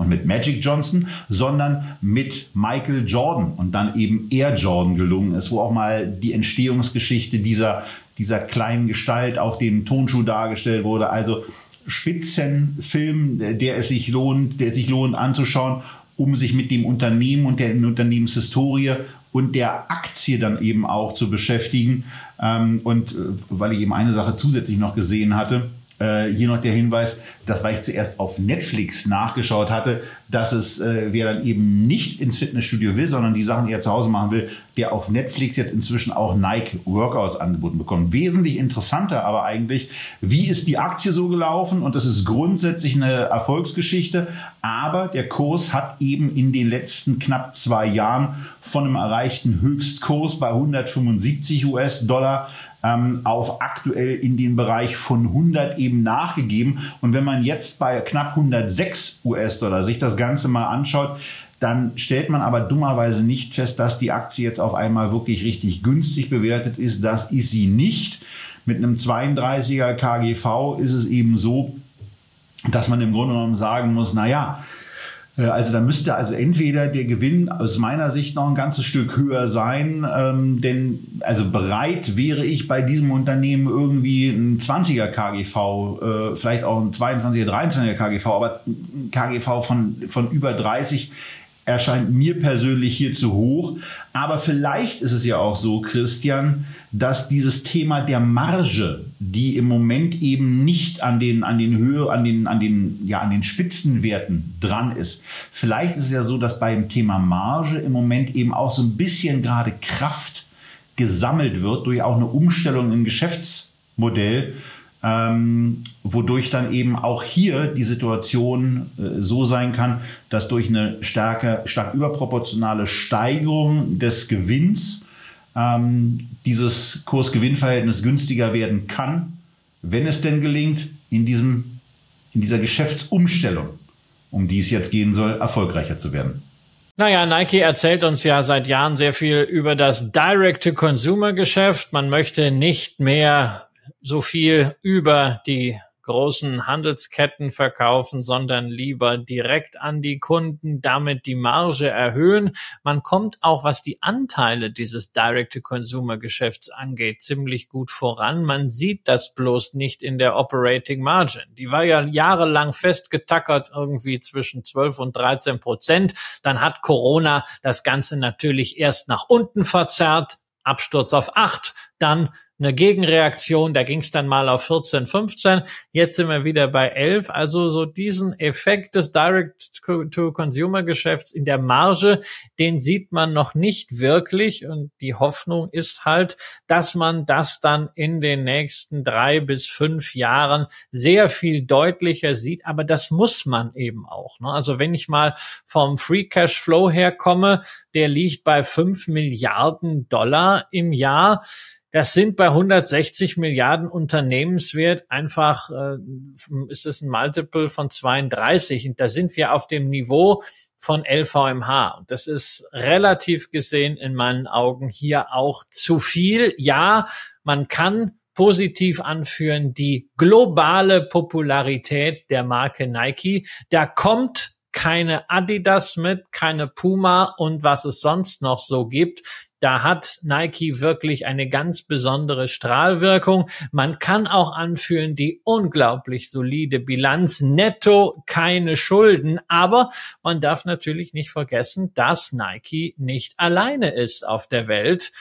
A: und mit Magic Johnson, sondern mit Michael Jordan und dann eben Air Jordan gelungen ist, wo auch mal die Entstehungsgeschichte dieser, dieser kleinen Gestalt auf dem Tonschuh dargestellt wurde. Also Spitzenfilm, der es sich lohnt, der sich lohnt anzuschauen, um sich mit dem Unternehmen und der Unternehmenshistorie und der Aktie dann eben auch zu beschäftigen. Ähm, und äh, weil ich eben eine Sache zusätzlich noch gesehen hatte, äh, hier noch der Hinweis, dass weil ich zuerst auf Netflix nachgeschaut hatte, dass es, äh, wer dann eben nicht ins Fitnessstudio will, sondern die Sachen eher zu Hause machen will, der auf Netflix jetzt inzwischen auch Nike Workouts angeboten bekommt. Wesentlich interessanter aber eigentlich, wie ist die Aktie so gelaufen? Und das ist grundsätzlich eine Erfolgsgeschichte, aber der Kurs hat eben in den letzten knapp zwei Jahren von einem erreichten Höchstkurs bei 175 US-Dollar ähm, auf aktuell in den Bereich von 100 eben nachgegeben. Und wenn man jetzt bei knapp 106 US-Dollar sich das Ganze mal anschaut, dann stellt man aber dummerweise nicht fest, dass die Aktie jetzt auf einmal wirklich richtig günstig bewertet ist. Das ist sie nicht. Mit einem 32er KGV ist es eben so, dass man im Grunde genommen sagen muss, na ja, also da müsste also entweder der Gewinn aus meiner Sicht noch ein ganzes Stück höher sein, ähm, denn also bereit wäre ich bei diesem Unternehmen irgendwie ein 20er KGV, äh, vielleicht auch ein 22er, 23er KGV, aber ein KGV von, von über 30 erscheint mir persönlich hier zu hoch. Aber vielleicht ist es ja auch so, Christian, dass dieses Thema der Marge, die im Moment eben nicht an den, an den Höhe, an den, an den, ja, an den Spitzenwerten dran ist. Vielleicht ist es ja so, dass beim Thema Marge im Moment eben auch so ein bisschen gerade Kraft gesammelt wird durch auch eine Umstellung im Geschäftsmodell ähm, wodurch dann eben auch hier die Situation äh, so sein kann, dass durch eine starke, stark überproportionale Steigerung des Gewinns ähm, dieses Kurs-Gewinn-Verhältnis günstiger werden kann, wenn es denn gelingt, in, diesem, in dieser Geschäftsumstellung, um die es jetzt gehen soll, erfolgreicher zu werden.
B: Naja, Nike erzählt uns ja seit Jahren sehr viel über das Direct-to-Consumer-Geschäft. Man möchte nicht mehr so viel über die großen Handelsketten verkaufen, sondern lieber direkt an die Kunden, damit die Marge erhöhen. Man kommt auch, was die Anteile dieses Direct-to-Consumer-Geschäfts angeht, ziemlich gut voran. Man sieht das bloß nicht in der Operating Margin. Die war ja jahrelang festgetackert, irgendwie zwischen 12 und 13 Prozent. Dann hat Corona das Ganze natürlich erst nach unten verzerrt. Absturz auf acht, dann eine Gegenreaktion, da ging es dann mal auf 14, 15, jetzt sind wir wieder bei 11. Also so diesen Effekt des Direct-to-Consumer-Geschäfts in der Marge, den sieht man noch nicht wirklich und die Hoffnung ist halt, dass man das dann in den nächsten drei bis fünf Jahren sehr viel deutlicher sieht, aber das muss man eben auch. Ne? Also wenn ich mal vom Free Cash Flow herkomme, der liegt bei fünf Milliarden Dollar im Jahr, das sind bei 160 Milliarden Unternehmenswert einfach, äh, ist es ein Multiple von 32. Und da sind wir auf dem Niveau von LVMH. Und das ist relativ gesehen in meinen Augen hier auch zu viel. Ja, man kann positiv anführen die globale Popularität der Marke Nike. Da kommt keine Adidas mit, keine Puma und was es sonst noch so gibt. Da hat Nike wirklich eine ganz besondere Strahlwirkung. Man kann auch anführen die unglaublich solide Bilanz, netto keine Schulden, aber man darf natürlich nicht vergessen, dass Nike nicht alleine ist auf der Welt.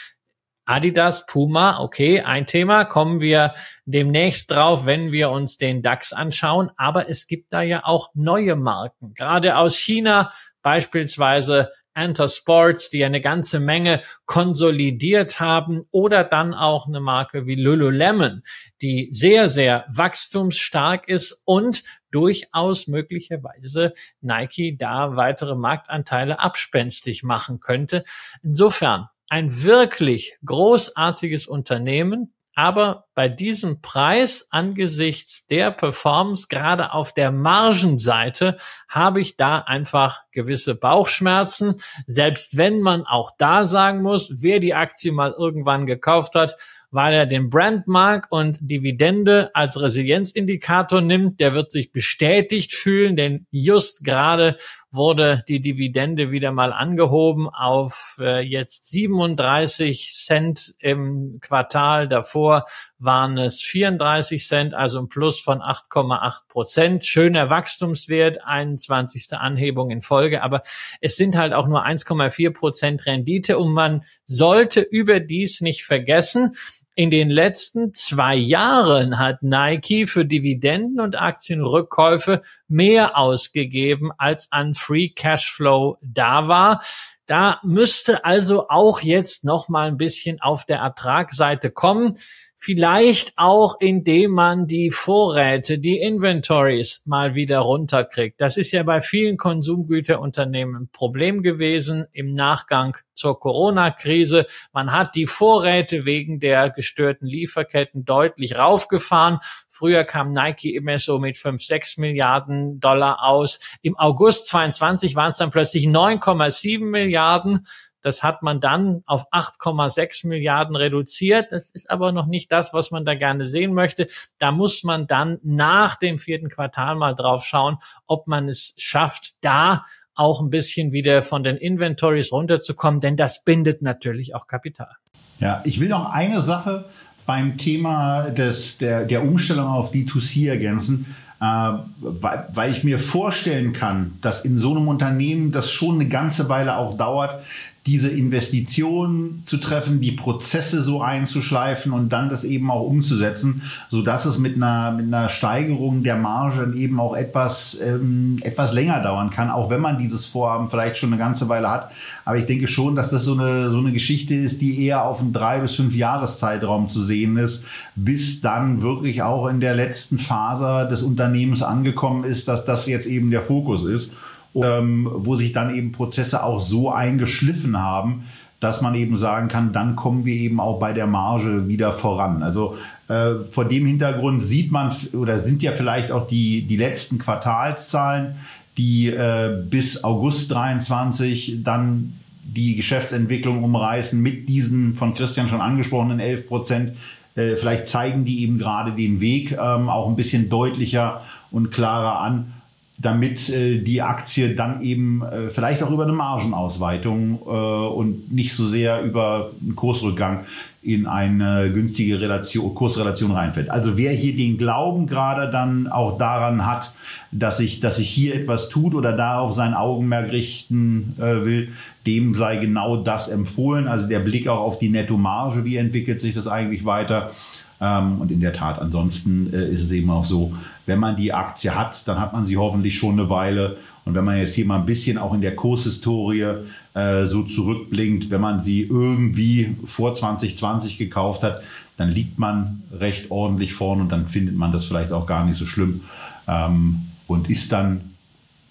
B: Adidas, Puma, okay, ein Thema, kommen wir demnächst drauf, wenn wir uns den DAX anschauen. Aber es gibt da ja auch neue Marken, gerade aus China, beispielsweise Enter Sports, die eine ganze Menge konsolidiert haben oder dann auch eine Marke wie Lululemon, die sehr, sehr wachstumsstark ist und durchaus möglicherweise Nike da weitere Marktanteile abspenstig machen könnte. Insofern ein wirklich großartiges Unternehmen, aber bei diesem Preis angesichts der Performance, gerade auf der Margenseite, habe ich da einfach gewisse Bauchschmerzen. Selbst wenn man auch da sagen muss, wer die Aktie mal irgendwann gekauft hat, weil er den Brandmark und Dividende als Resilienzindikator nimmt, der wird sich bestätigt fühlen, denn just gerade wurde die Dividende wieder mal angehoben auf äh, jetzt 37 Cent im Quartal. Davor waren es 34 Cent, also ein Plus von 8,8 Prozent. Schöner Wachstumswert, 21. Anhebung in Folge, aber es sind halt auch nur 1,4 Prozent Rendite und man sollte überdies nicht vergessen, in den letzten zwei Jahren hat Nike für Dividenden und Aktienrückkäufe mehr ausgegeben, als an Free Cashflow da war. Da müsste also auch jetzt noch mal ein bisschen auf der Ertragsseite kommen. Vielleicht auch, indem man die Vorräte, die Inventories mal wieder runterkriegt. Das ist ja bei vielen Konsumgüterunternehmen ein Problem gewesen im Nachgang zur Corona-Krise. Man hat die Vorräte wegen der gestörten Lieferketten deutlich raufgefahren. Früher kam Nike immer so mit 5, 6 Milliarden Dollar aus. Im August 22 waren es dann plötzlich 9,7 Milliarden. Das hat man dann auf 8,6 Milliarden reduziert. Das ist aber noch nicht das, was man da gerne sehen möchte. Da muss man dann nach dem vierten Quartal mal drauf schauen, ob man es schafft, da auch ein bisschen wieder von den Inventories runterzukommen, denn das bindet natürlich auch Kapital.
A: Ja, ich will noch eine Sache beim Thema des, der, der Umstellung auf D2C ergänzen. Äh, weil, weil ich mir vorstellen kann, dass in so einem Unternehmen das schon eine ganze Weile auch dauert, diese Investitionen zu treffen, die Prozesse so einzuschleifen und dann das eben auch umzusetzen, so dass es mit einer, mit einer Steigerung der Marge eben auch etwas, ähm, etwas länger dauern kann, auch wenn man dieses Vorhaben vielleicht schon eine ganze Weile hat. Aber ich denke schon, dass das so eine, so eine Geschichte ist, die eher auf einen drei bis fünf Jahreszeitraum zu sehen ist, bis dann wirklich auch in der letzten Phase des Unternehmens angekommen ist, dass das jetzt eben der Fokus ist ähm, wo sich dann eben Prozesse auch so eingeschliffen haben, dass man eben sagen kann, dann kommen wir eben auch bei der Marge wieder voran. Also äh, vor dem Hintergrund sieht man oder sind ja vielleicht auch die, die letzten Quartalszahlen, die äh, bis August 23 dann die Geschäftsentwicklung umreißen mit diesen von Christian schon angesprochenen 11 Prozent. Äh, vielleicht zeigen die eben gerade den Weg ähm, auch ein bisschen deutlicher und klarer an damit äh, die Aktie dann eben äh, vielleicht auch über eine Margenausweitung äh, und nicht so sehr über einen Kursrückgang in eine günstige Relation, Kursrelation reinfällt. Also wer hier den Glauben gerade dann auch daran hat, dass sich dass sich hier etwas tut oder darauf sein Augenmerk richten äh, will, dem sei genau das empfohlen. Also der Blick auch auf die Nettomarge, wie entwickelt sich das eigentlich weiter? Ähm, und in der Tat, ansonsten äh, ist es eben auch so, wenn man die Aktie hat, dann hat man sie hoffentlich schon eine Weile. Und wenn man jetzt hier mal ein bisschen auch in der Kurshistorie äh, so zurückblinkt, wenn man sie irgendwie vor 2020 gekauft hat, dann liegt man recht ordentlich vorn und dann findet man das vielleicht auch gar nicht so schlimm ähm, und ist dann,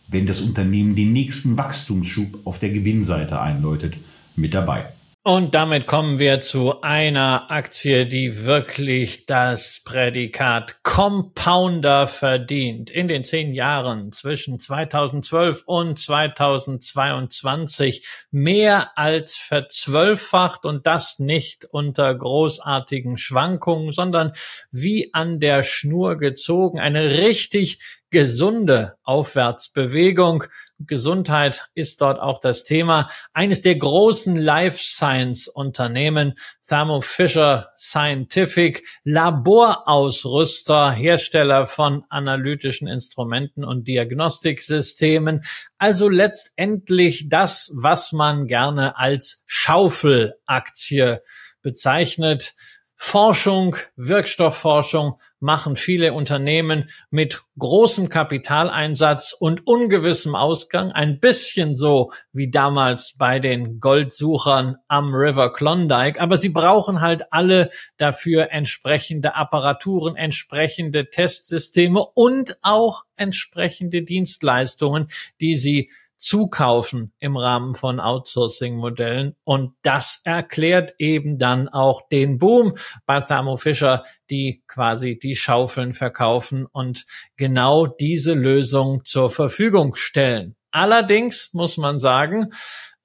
A: wenn das Unternehmen den nächsten Wachstumsschub auf der Gewinnseite einläutet, mit dabei.
B: Und damit kommen wir zu einer Aktie, die wirklich das Prädikat Compounder verdient. In den zehn Jahren zwischen 2012 und 2022 mehr als verzwölffacht und das nicht unter großartigen Schwankungen, sondern wie an der Schnur gezogen. Eine richtig gesunde Aufwärtsbewegung. Gesundheit ist dort auch das Thema. Eines der großen Life Science Unternehmen, Thermo Fisher Scientific, Laborausrüster, Hersteller von analytischen Instrumenten und Diagnostiksystemen. Also letztendlich das, was man gerne als Schaufelaktie bezeichnet. Forschung, Wirkstoffforschung machen viele Unternehmen mit großem Kapitaleinsatz und ungewissem Ausgang, ein bisschen so wie damals bei den Goldsuchern am River Klondike, aber sie brauchen halt alle dafür entsprechende Apparaturen, entsprechende Testsysteme und auch entsprechende Dienstleistungen, die sie zukaufen im Rahmen von Outsourcing-Modellen. Und das erklärt eben dann auch den Boom bei Thermo Fisher, die quasi die Schaufeln verkaufen und genau diese Lösung zur Verfügung stellen. Allerdings muss man sagen,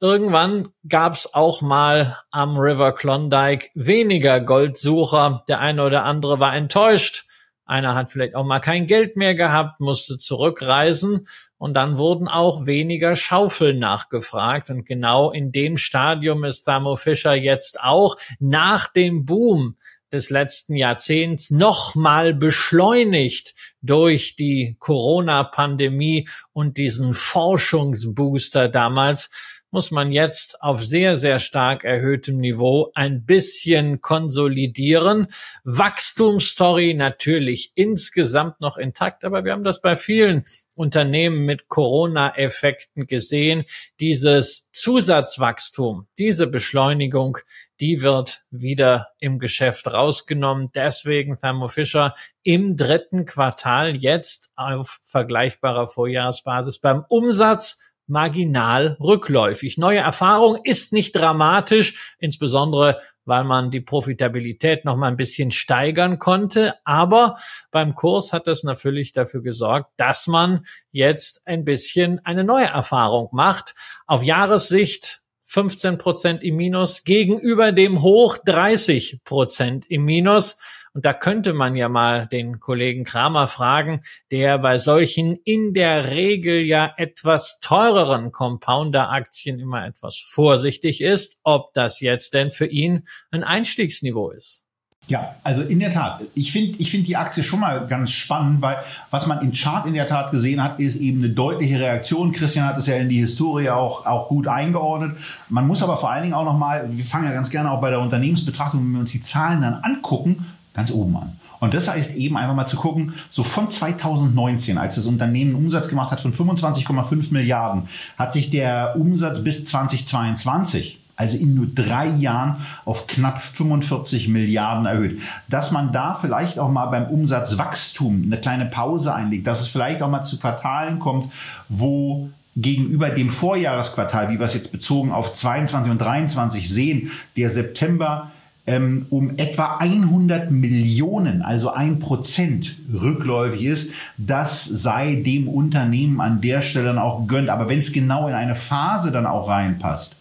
B: Irgendwann gab es auch mal am River Klondike weniger Goldsucher. Der eine oder andere war enttäuscht. Einer hat vielleicht auch mal kein Geld mehr gehabt, musste zurückreisen und dann wurden auch weniger Schaufeln nachgefragt. Und genau in dem Stadium ist Thermo Fisher jetzt auch nach dem Boom des letzten Jahrzehnts nochmal beschleunigt durch die Corona-Pandemie und diesen Forschungsbooster damals muss man jetzt auf sehr, sehr stark erhöhtem Niveau ein bisschen konsolidieren. Wachstumsstory natürlich insgesamt noch intakt, aber wir haben das bei vielen Unternehmen mit Corona-Effekten gesehen. Dieses Zusatzwachstum, diese Beschleunigung, die wird wieder im Geschäft rausgenommen. Deswegen Thermo Fisher im dritten Quartal jetzt auf vergleichbarer Vorjahresbasis beim Umsatz marginal rückläufig. Neue Erfahrung ist nicht dramatisch, insbesondere weil man die Profitabilität noch mal ein bisschen steigern konnte. Aber beim Kurs hat das natürlich dafür gesorgt, dass man jetzt ein bisschen eine neue Erfahrung macht. Auf Jahressicht 15 Prozent im Minus gegenüber dem Hoch 30 Prozent im Minus. Und da könnte man ja mal den Kollegen Kramer fragen, der bei solchen in der Regel ja etwas teureren Compounder-Aktien immer etwas vorsichtig ist, ob das jetzt denn für ihn ein Einstiegsniveau ist.
A: Ja, also in der Tat. Ich finde ich finde die Aktie schon mal ganz spannend, weil was man im Chart in der Tat gesehen hat, ist eben eine deutliche Reaktion. Christian hat es ja in die Historie auch, auch gut eingeordnet. Man muss aber vor allen Dingen auch nochmal, wir fangen ja ganz gerne auch bei der Unternehmensbetrachtung, wenn wir uns die Zahlen dann angucken, ganz oben an. Und das heißt eben einfach mal zu gucken, so von 2019, als das Unternehmen einen Umsatz gemacht hat von 25,5 Milliarden, hat sich der Umsatz bis 2022 also in nur drei Jahren auf knapp 45 Milliarden erhöht. Dass man da vielleicht auch mal beim Umsatzwachstum eine kleine Pause einlegt, dass es vielleicht auch mal zu Quartalen kommt, wo gegenüber dem Vorjahresquartal, wie wir es jetzt bezogen auf 22 und 23 sehen, der September ähm, um etwa 100 Millionen, also ein Prozent rückläufig ist, das sei dem Unternehmen an der Stelle dann auch gönnt. Aber wenn es genau in eine Phase dann auch reinpasst,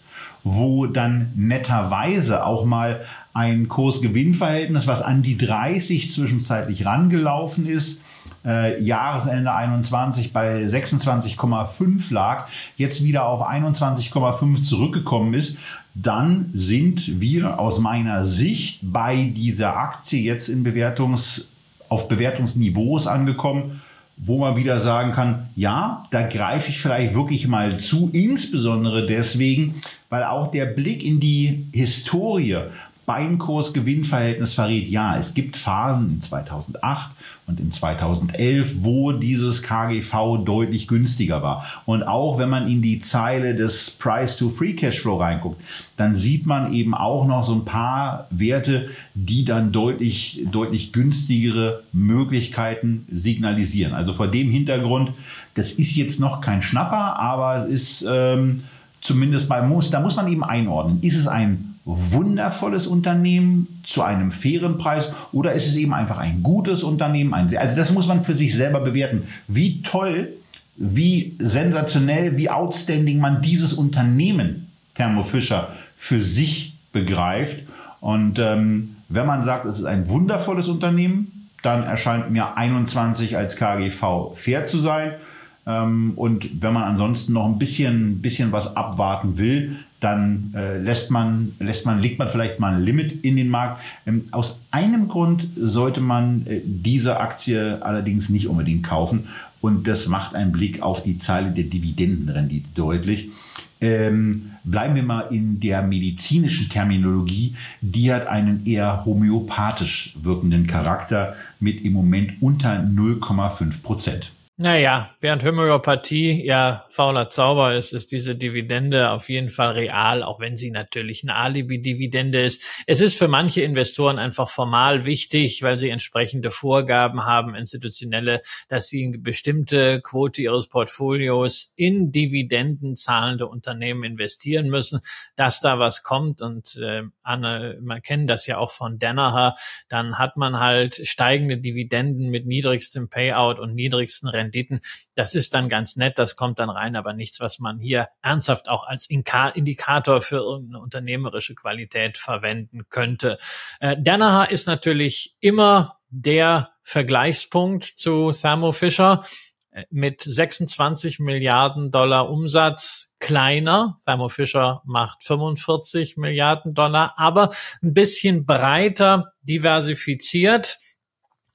A: wo dann netterweise auch mal ein Kursgewinnverhältnis, was an die 30 zwischenzeitlich rangelaufen ist, äh, Jahresende 21 bei 26,5 lag, jetzt wieder auf 21,5 zurückgekommen ist, dann sind wir aus meiner Sicht bei dieser Aktie jetzt in Bewertungs, auf Bewertungsniveaus angekommen, wo man wieder sagen kann, ja, da greife ich vielleicht wirklich mal zu, insbesondere deswegen, weil auch der Blick in die Historie Beinkurs-Gewinnverhältnis verrät, ja, es gibt Phasen in 2008 und in 2011, wo dieses KGV deutlich günstiger war. Und auch wenn man in die Zeile des Price-to-Free-Cashflow reinguckt, dann sieht man eben auch noch so ein paar Werte, die dann deutlich, deutlich günstigere Möglichkeiten signalisieren. Also vor dem Hintergrund, das ist jetzt noch kein Schnapper, aber es ist ähm, zumindest bei Muss, da muss man eben einordnen. Ist es ein wundervolles Unternehmen zu einem fairen Preis oder ist es eben einfach ein gutes Unternehmen? Also das muss man für sich selber bewerten. Wie toll, wie sensationell, wie outstanding man dieses Unternehmen Thermo Fischer für sich begreift. Und ähm, wenn man sagt, es ist ein wundervolles Unternehmen, dann erscheint mir 21 als KGV fair zu sein. Ähm, und wenn man ansonsten noch ein bisschen, bisschen was abwarten will, dann äh, lässt man, lässt man, legt man vielleicht mal ein Limit in den Markt. Ähm, aus einem Grund sollte man äh, diese Aktie allerdings nicht unbedingt kaufen. Und das macht einen Blick auf die Zeile der Dividendenrendite deutlich. Ähm, bleiben wir mal in der medizinischen Terminologie. Die hat einen eher homöopathisch wirkenden Charakter mit im Moment unter 0,5 Prozent.
B: Naja, während Homöopathie ja fauler Zauber ist, ist diese Dividende auf jeden Fall real, auch wenn sie natürlich eine Alibi-Dividende ist. Es ist für manche Investoren einfach formal wichtig, weil sie entsprechende Vorgaben haben, institutionelle, dass sie eine bestimmte Quote ihres Portfolios in Dividenden zahlende Unternehmen investieren müssen, dass da was kommt. Und äh, Anne, man kennt das ja auch von Danaher, dann hat man halt steigende Dividenden mit niedrigstem Payout und niedrigsten Renditen. Das ist dann ganz nett, das kommt dann rein, aber nichts, was man hier ernsthaft auch als Indikator für irgendeine unternehmerische Qualität verwenden könnte. Äh, Danaher ist natürlich immer der Vergleichspunkt zu Thermo Fisher äh, mit 26 Milliarden Dollar Umsatz kleiner. Thermo Fisher macht 45 Milliarden Dollar, aber ein bisschen breiter diversifiziert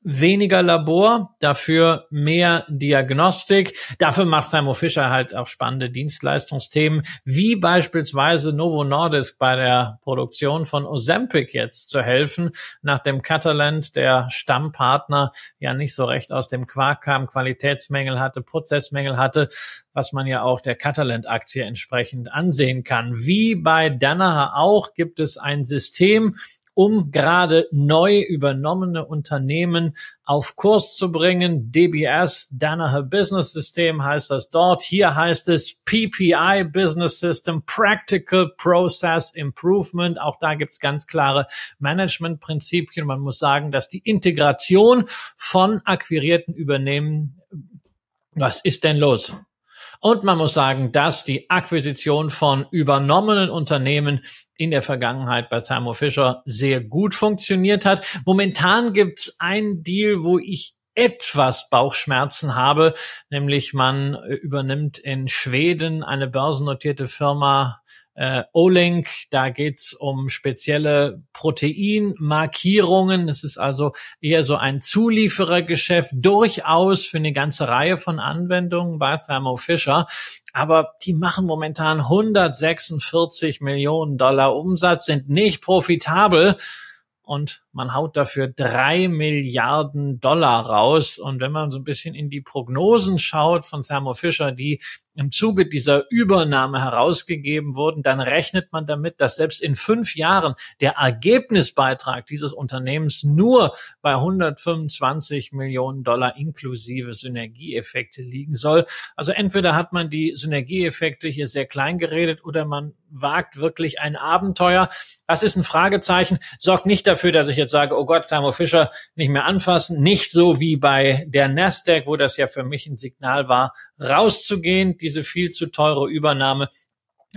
B: weniger Labor, dafür mehr Diagnostik. Dafür macht Thermo Fisher halt auch spannende Dienstleistungsthemen, wie beispielsweise Novo Nordisk bei der Produktion von Ozempic jetzt zu helfen, nachdem Catalent, der Stammpartner, ja nicht so recht aus dem Quark kam, Qualitätsmängel hatte, Prozessmängel hatte, was man ja auch der Catalent-Aktie entsprechend ansehen kann. Wie bei Danaher auch gibt es ein System, um gerade neu übernommene Unternehmen auf Kurs zu bringen. DBS, Danaher Business System heißt das dort. Hier heißt es PPI Business System, Practical Process Improvement. Auch da gibt's ganz klare Managementprinzipien. Man muss sagen, dass die Integration von akquirierten Übernehmen, was ist denn los? Und man muss sagen, dass die Akquisition von übernommenen Unternehmen in der Vergangenheit bei Thermo Fisher sehr gut funktioniert hat. Momentan gibt's einen Deal, wo ich etwas Bauchschmerzen habe, nämlich man übernimmt in Schweden eine börsennotierte Firma äh, O-Link. Da geht's um spezielle Proteinmarkierungen. Es ist also eher so ein Zulieferergeschäft, durchaus für eine ganze Reihe von Anwendungen bei Thermo Fisher. Aber die machen momentan 146 Millionen Dollar Umsatz, sind nicht profitabel und man haut dafür drei Milliarden Dollar raus. Und wenn man so ein bisschen in die Prognosen schaut von Thermo Fisher, die im Zuge dieser Übernahme herausgegeben wurden, dann rechnet man damit, dass selbst in fünf Jahren der Ergebnisbeitrag dieses Unternehmens nur bei 125 Millionen Dollar inklusive Synergieeffekte liegen soll. Also entweder hat man die Synergieeffekte hier sehr klein geredet oder man wagt wirklich ein Abenteuer. Das ist ein Fragezeichen, sorgt nicht dafür, dass ich jetzt sage, oh Gott, Thermo Fisher nicht mehr anfassen. Nicht so wie bei der Nasdaq, wo das ja für mich ein Signal war, rauszugehen, diese viel zu teure Übernahme.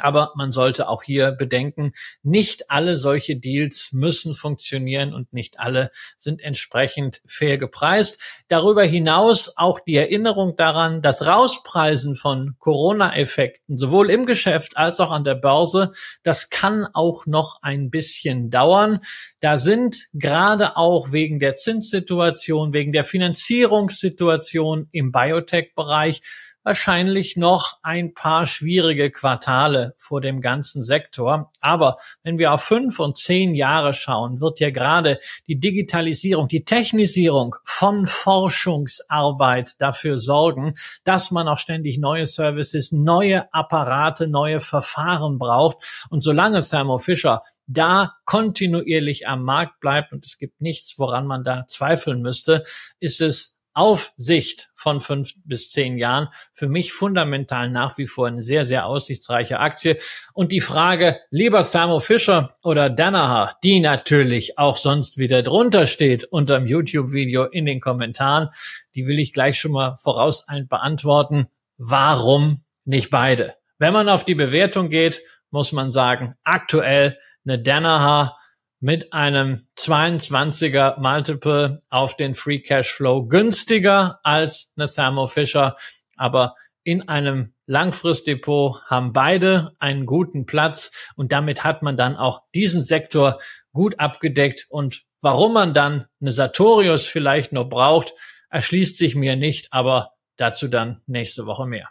B: Aber man sollte auch hier bedenken, nicht alle solche Deals müssen funktionieren und nicht alle sind entsprechend fair gepreist. Darüber hinaus auch die Erinnerung daran, das Rauspreisen von Corona-Effekten, sowohl im Geschäft als auch an der Börse, das kann auch noch ein bisschen dauern. Da sind gerade auch wegen der Zinssituation, wegen der Finanzierungssituation im Biotech-Bereich wahrscheinlich noch ein paar schwierige Quartale vor dem ganzen Sektor. Aber wenn wir auf fünf und zehn Jahre schauen, wird ja gerade die Digitalisierung, die Technisierung von Forschungsarbeit dafür sorgen, dass man auch ständig neue Services, neue Apparate, neue Verfahren braucht. Und solange Thermo Fisher da kontinuierlich am Markt bleibt und es gibt nichts, woran man da zweifeln müsste, ist es auf Sicht von fünf bis zehn Jahren für mich fundamental nach wie vor eine sehr, sehr aussichtsreiche Aktie. Und die Frage, lieber Thermo Fisher oder Danaher, die natürlich auch sonst wieder drunter steht unter dem YouTube-Video in den Kommentaren, die will ich gleich schon mal voraus beantworten. Warum nicht beide? Wenn man auf die Bewertung geht, muss man sagen, aktuell eine Danaher mit einem 22er Multiple auf den Free Cashflow günstiger als eine Thermo Fisher, aber in einem Langfristdepot haben beide einen guten Platz und damit hat man dann auch diesen Sektor gut abgedeckt und warum man dann eine Sartorius vielleicht noch braucht, erschließt sich mir nicht, aber dazu dann nächste Woche mehr.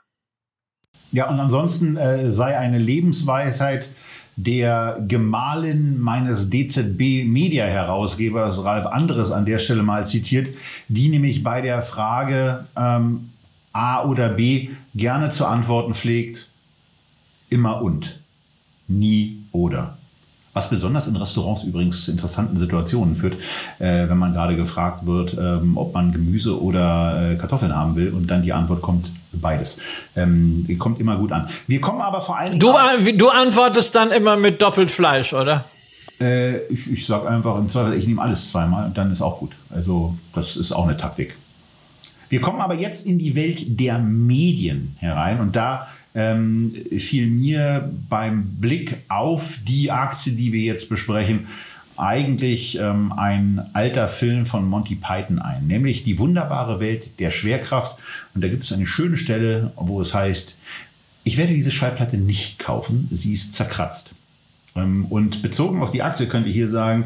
A: Ja, und ansonsten äh, sei eine Lebensweisheit der Gemahlin meines DZB Media Herausgebers Ralf Anderes an der Stelle mal zitiert, die nämlich bei der Frage ähm, A oder B gerne zu antworten pflegt, immer und, nie oder. Was besonders in Restaurants übrigens zu interessanten Situationen führt, äh, wenn man gerade gefragt wird, ähm, ob man Gemüse oder äh, Kartoffeln haben will und dann die Antwort kommt, beides. Ähm, kommt immer gut an. Wir kommen aber vor allem.
B: Du, du antwortest dann immer mit doppelt Fleisch, oder?
A: Äh, ich ich sage einfach im Zweifel, ich nehme alles zweimal und dann ist auch gut. Also das ist auch eine Taktik. Wir kommen aber jetzt in die Welt der Medien herein und da ähm, fiel mir beim Blick auf die Aktie, die wir jetzt besprechen, eigentlich ähm, ein alter Film von Monty Python ein, nämlich die wunderbare Welt der Schwerkraft. Und da gibt es eine schöne Stelle, wo es heißt, ich werde diese Schallplatte nicht kaufen, sie ist zerkratzt. Ähm, und bezogen auf die Aktie könnte ich hier sagen,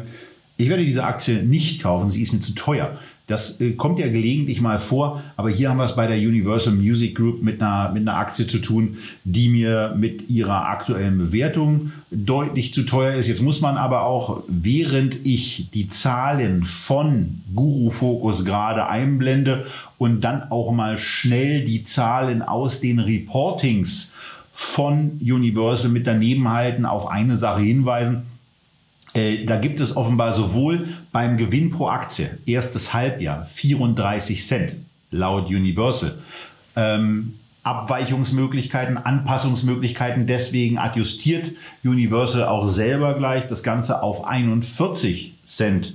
A: ich werde diese Aktie nicht kaufen, sie ist mir zu teuer. Das äh, kommt ja gelegentlich mal vor, aber hier haben wir es bei der Universal Music Group mit einer, mit einer Aktie zu tun, die mir mit ihrer aktuellen Bewertung deutlich zu teuer ist. Jetzt muss man aber auch, während ich die Zahlen von Guru Focus gerade einblende und dann auch mal schnell die Zahlen aus den Reportings von Universal mit daneben halten, auf eine Sache hinweisen äh, da gibt es offenbar sowohl beim Gewinn pro Aktie, erstes Halbjahr 34 Cent laut Universal, ähm, Abweichungsmöglichkeiten, Anpassungsmöglichkeiten. Deswegen adjustiert Universal auch selber gleich das Ganze auf 41 Cent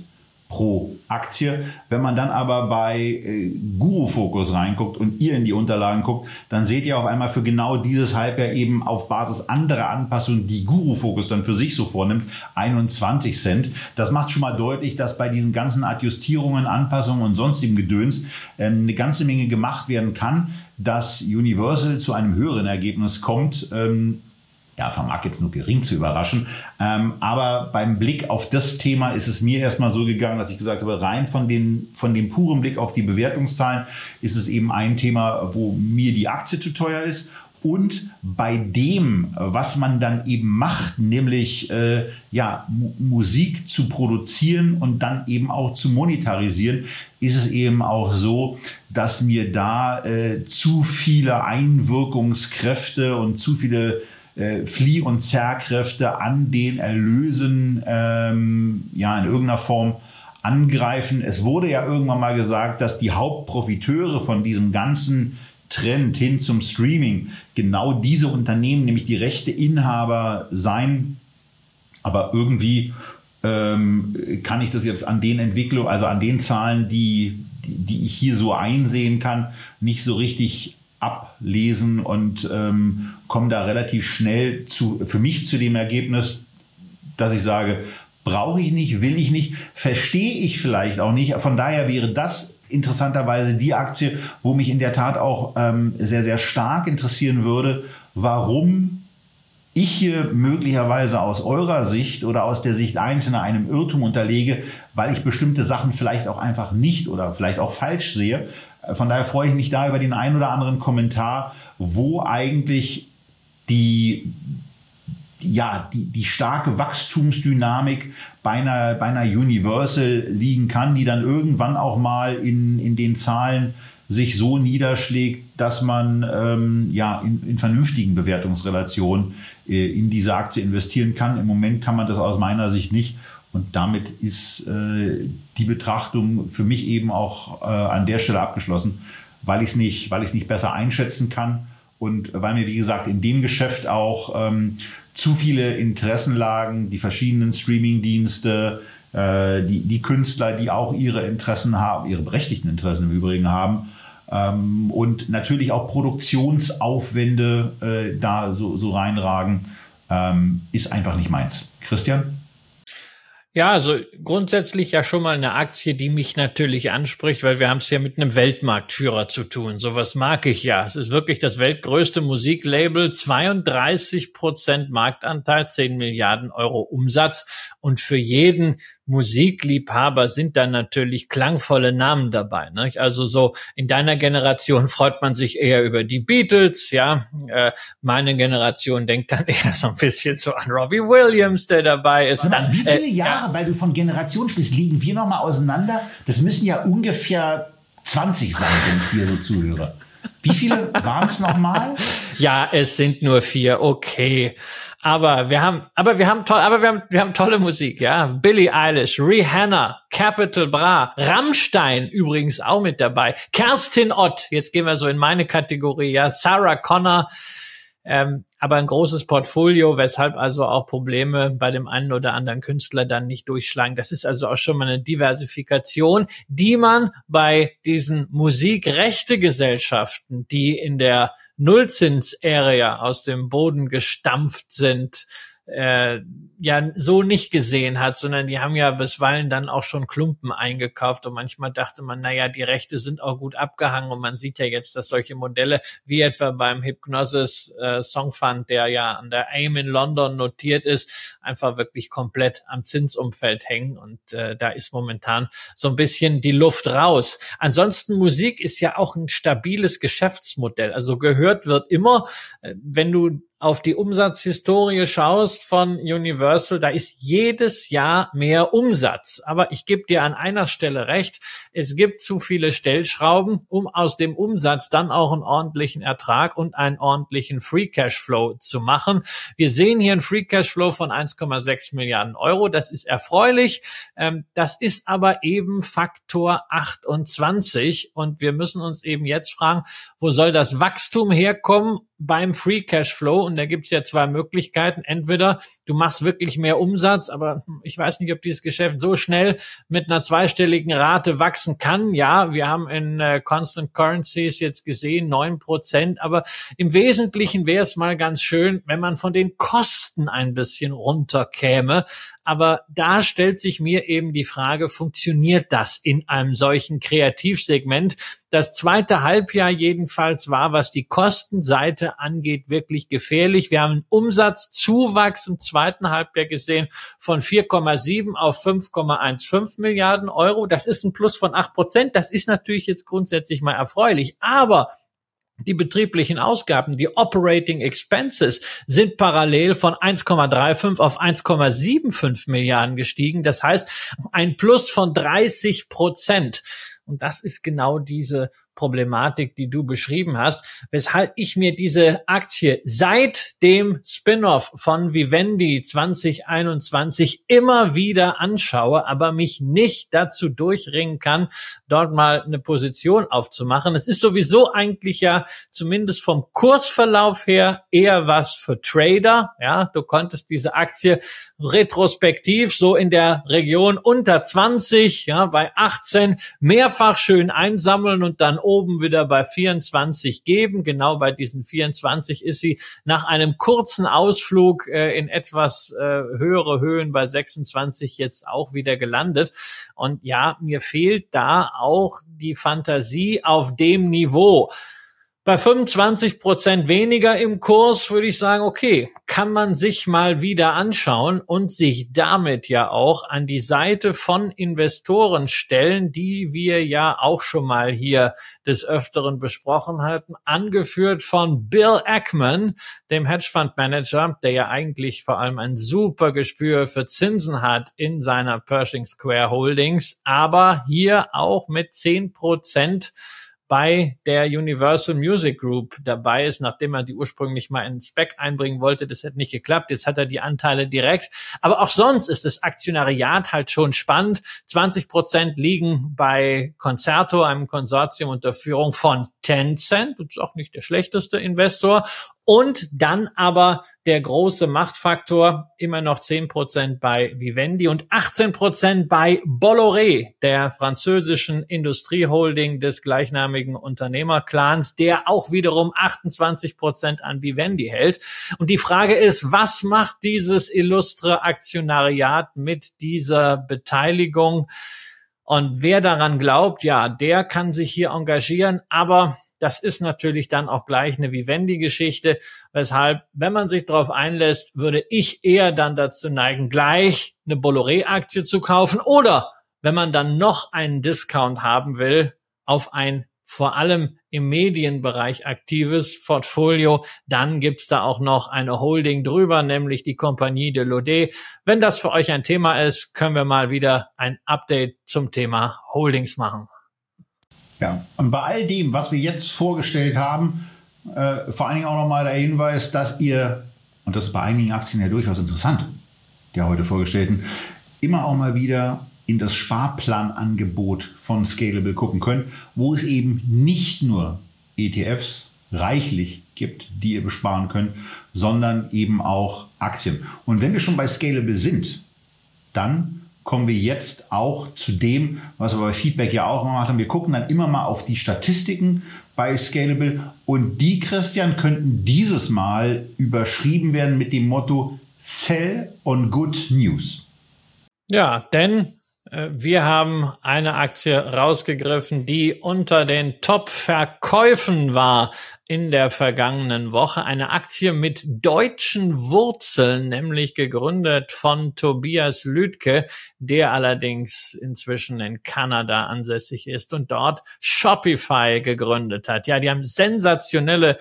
A: pro Aktie. Wenn man dann aber bei äh, Guru Focus reinguckt und ihr in die Unterlagen guckt, dann seht ihr auf einmal für genau dieses Halbjahr eben auf Basis anderer Anpassungen, die Guru Focus dann für sich so vornimmt, 21 Cent. Das macht schon mal deutlich, dass bei diesen ganzen Adjustierungen, Anpassungen und sonstigem Gedöns äh, eine ganze Menge gemacht werden kann, dass Universal zu einem höheren Ergebnis kommt, ähm, ja, vermag jetzt nur gering zu überraschen. Ähm, aber beim Blick auf das Thema ist es mir erstmal so gegangen, dass ich gesagt habe, rein von, den, von dem puren Blick auf die Bewertungszahlen ist es eben ein Thema, wo mir die Aktie zu teuer ist. Und bei dem, was man dann eben macht, nämlich äh, ja, Musik zu produzieren und dann eben auch zu monetarisieren, ist es eben auch so, dass mir da äh, zu viele Einwirkungskräfte und zu viele äh, Flieh- und Zerrkräfte an den Erlösen ähm, ja in irgendeiner Form angreifen. Es wurde ja irgendwann mal gesagt, dass die Hauptprofiteure von diesem ganzen Trend hin zum Streaming genau diese Unternehmen, nämlich die Rechteinhaber sein. Aber irgendwie ähm, kann ich das jetzt an den Entwicklungen, also an den Zahlen, die, die ich hier so einsehen kann, nicht so richtig ablesen und ähm, komme da relativ schnell zu, für mich zu dem Ergebnis, dass ich sage, brauche ich nicht, will ich nicht, verstehe ich vielleicht auch nicht. Von daher wäre das interessanterweise die Aktie, wo mich in der Tat auch ähm, sehr, sehr stark interessieren würde, warum ich hier möglicherweise aus eurer Sicht oder aus der Sicht Einzelner einem Irrtum unterlege, weil ich bestimmte Sachen vielleicht auch einfach nicht oder vielleicht auch falsch sehe. Von daher freue ich mich da über den einen oder anderen Kommentar, wo eigentlich die, ja, die, die starke Wachstumsdynamik bei einer, bei einer Universal liegen kann, die dann irgendwann auch mal in, in den Zahlen sich so niederschlägt, dass man ähm, ja in, in vernünftigen Bewertungsrelationen äh, in diese Aktie investieren kann. Im Moment kann man das aus meiner Sicht nicht. Und damit ist äh, die Betrachtung für mich eben auch äh, an der Stelle abgeschlossen, weil ich es nicht, nicht besser einschätzen kann und weil mir wie gesagt in dem Geschäft auch ähm, zu viele Interessen lagen, die verschiedenen Streamingdienste, äh, die, die Künstler, die auch ihre Interessen haben, ihre berechtigten Interessen im Übrigen haben. Ähm, und natürlich auch Produktionsaufwände äh, da so, so reinragen, ähm, ist einfach nicht meins. Christian?
B: Ja, also grundsätzlich ja schon mal eine Aktie, die mich natürlich anspricht, weil wir haben es ja mit einem Weltmarktführer zu tun. Sowas mag ich ja. Es ist wirklich das weltgrößte Musiklabel, 32 Prozent Marktanteil, 10 Milliarden Euro Umsatz. Und für jeden Musikliebhaber sind da natürlich klangvolle Namen dabei. Ne? Also so in deiner Generation freut man sich eher über die Beatles, ja. Äh, meine Generation denkt dann eher so ein bisschen so an Robbie Williams, der dabei ist. Dann,
A: wie viele äh, Jahre, ja. weil du von Generation sprichst, liegen wir nochmal auseinander? Das müssen ja ungefähr 20 sein, wenn ich hier so zuhöre. Wie viele waren es nochmal?
B: Ja, es sind nur vier. Okay. Aber wir haben, aber wir haben toll, aber wir haben, wir haben tolle Musik, ja. Billie Eilish, Rihanna, Capital Bra, Rammstein übrigens auch mit dabei, Kerstin Ott, jetzt gehen wir so in meine Kategorie, ja, Sarah Connor, ähm, aber ein großes Portfolio, weshalb also auch Probleme bei dem einen oder anderen Künstler dann nicht durchschlagen. Das ist also auch schon mal eine Diversifikation, die man bei diesen Musikrechtegesellschaften, die in der Nullzins-Area aus dem Boden gestampft sind, äh, ja so nicht gesehen hat, sondern die haben ja bisweilen dann auch schon Klumpen eingekauft und manchmal dachte man, naja, die Rechte sind auch gut abgehangen und man sieht ja jetzt, dass solche Modelle wie etwa beim Hypnosis äh, Song Fund, der ja an der AIM in London notiert ist, einfach wirklich komplett am Zinsumfeld hängen und äh, da ist momentan so ein bisschen die Luft raus. Ansonsten Musik ist ja auch ein stabiles Geschäftsmodell, also gehört wird immer, äh, wenn du auf die Umsatzhistorie schaust von Universal, da ist jedes Jahr mehr Umsatz. Aber ich gebe dir an einer Stelle recht, es gibt zu viele Stellschrauben, um aus dem Umsatz dann auch einen ordentlichen Ertrag und einen ordentlichen Free Cash Flow zu machen. Wir sehen hier einen Free Cash Flow von 1,6 Milliarden Euro. Das ist erfreulich. Ähm, das ist aber eben Faktor 28. Und wir müssen uns eben jetzt fragen, wo soll das Wachstum herkommen? Beim Free Cash Flow und da gibt's ja zwei Möglichkeiten. Entweder du machst wirklich mehr Umsatz, aber ich weiß nicht, ob dieses Geschäft so schnell mit einer zweistelligen Rate wachsen kann. Ja, wir haben in äh, Constant Currencies jetzt gesehen neun Prozent, aber im Wesentlichen wäre es mal ganz schön, wenn man von den Kosten ein bisschen runterkäme. Aber da stellt sich mir eben die Frage, funktioniert das in einem solchen Kreativsegment? Das zweite Halbjahr jedenfalls war, was die Kostenseite angeht, wirklich gefährlich. Wir haben einen Umsatzzuwachs im zweiten Halbjahr gesehen von 4,7 auf 5,15 Milliarden Euro. Das ist ein Plus von 8 Prozent. Das ist natürlich jetzt grundsätzlich mal erfreulich. Aber die betrieblichen Ausgaben, die Operating Expenses, sind parallel von 1,35 auf 1,75 Milliarden gestiegen. Das heißt, ein Plus von 30 Prozent. Und das ist genau diese Problematik, die du beschrieben hast, weshalb ich mir diese Aktie seit dem Spin-off von Vivendi 2021 immer wieder anschaue, aber mich nicht dazu durchringen kann, dort mal eine Position aufzumachen. Es ist sowieso eigentlich ja zumindest vom Kursverlauf her eher was für Trader. Ja, du konntest diese Aktie retrospektiv so in der Region unter 20, ja, bei 18 mehrfach schön einsammeln und dann oben wieder bei 24 geben. Genau bei diesen 24 ist sie nach einem kurzen Ausflug äh, in etwas äh, höhere Höhen bei 26 jetzt auch wieder gelandet. Und ja, mir fehlt da auch die Fantasie auf dem Niveau. Bei 25 Prozent weniger im Kurs würde ich sagen, okay, kann man sich mal wieder anschauen und sich damit ja auch an die Seite von Investoren stellen, die wir ja auch schon mal hier des Öfteren besprochen hatten, angeführt von Bill Ackman, dem Hedgefund-Manager, der ja eigentlich vor allem ein super Gespür für Zinsen hat in seiner Pershing Square Holdings, aber hier auch mit 10 Prozent bei der Universal Music Group dabei ist, nachdem er die ursprünglich mal in Spec einbringen wollte. Das hat nicht geklappt. Jetzt hat er die Anteile direkt. Aber auch sonst ist das Aktionariat halt schon spannend. 20 Prozent liegen bei Concerto, einem Konsortium unter Führung von Tencent. Das ist auch nicht der schlechteste Investor. Und dann aber der große Machtfaktor, immer noch 10 Prozent bei Vivendi und 18 Prozent bei Bolloré, der französischen Industrieholding des gleichnamigen Unternehmerclans, der auch wiederum 28 Prozent an Vivendi hält. Und die Frage ist, was macht dieses illustre Aktionariat mit dieser Beteiligung? Und wer daran glaubt, ja, der kann sich hier engagieren, aber das ist natürlich dann auch gleich eine Vivendi-Geschichte, weshalb, wenn man sich darauf einlässt, würde ich eher dann dazu neigen, gleich eine Bolloré-Aktie zu kaufen oder wenn man dann noch einen Discount haben will, auf ein vor allem im Medienbereich aktives Portfolio. Dann gibt's da auch noch eine Holding drüber, nämlich die Compagnie de Lodé. Wenn das für euch ein Thema ist, können wir mal wieder ein Update zum Thema Holdings machen.
A: Ja, und bei all dem, was wir jetzt vorgestellt haben, äh, vor allen Dingen auch nochmal der Hinweis, dass ihr, und das ist bei einigen Aktien ja durchaus interessant, der heute vorgestellten, immer auch mal wieder in das Sparplanangebot von Scalable gucken können, wo es eben nicht nur ETFs reichlich gibt, die ihr besparen könnt, sondern eben auch Aktien. Und wenn wir schon bei Scalable sind, dann kommen wir jetzt auch zu dem, was wir bei Feedback ja auch gemacht haben. Wir gucken dann immer mal auf die Statistiken bei Scalable und die, Christian, könnten dieses Mal überschrieben werden mit dem Motto Sell on Good News.
B: Ja, denn wir haben eine Aktie rausgegriffen, die unter den Top-Verkäufen war in der vergangenen Woche. Eine Aktie mit deutschen Wurzeln, nämlich gegründet von Tobias Lüdke, der allerdings inzwischen in Kanada ansässig ist und dort Shopify gegründet hat. Ja, die haben sensationelle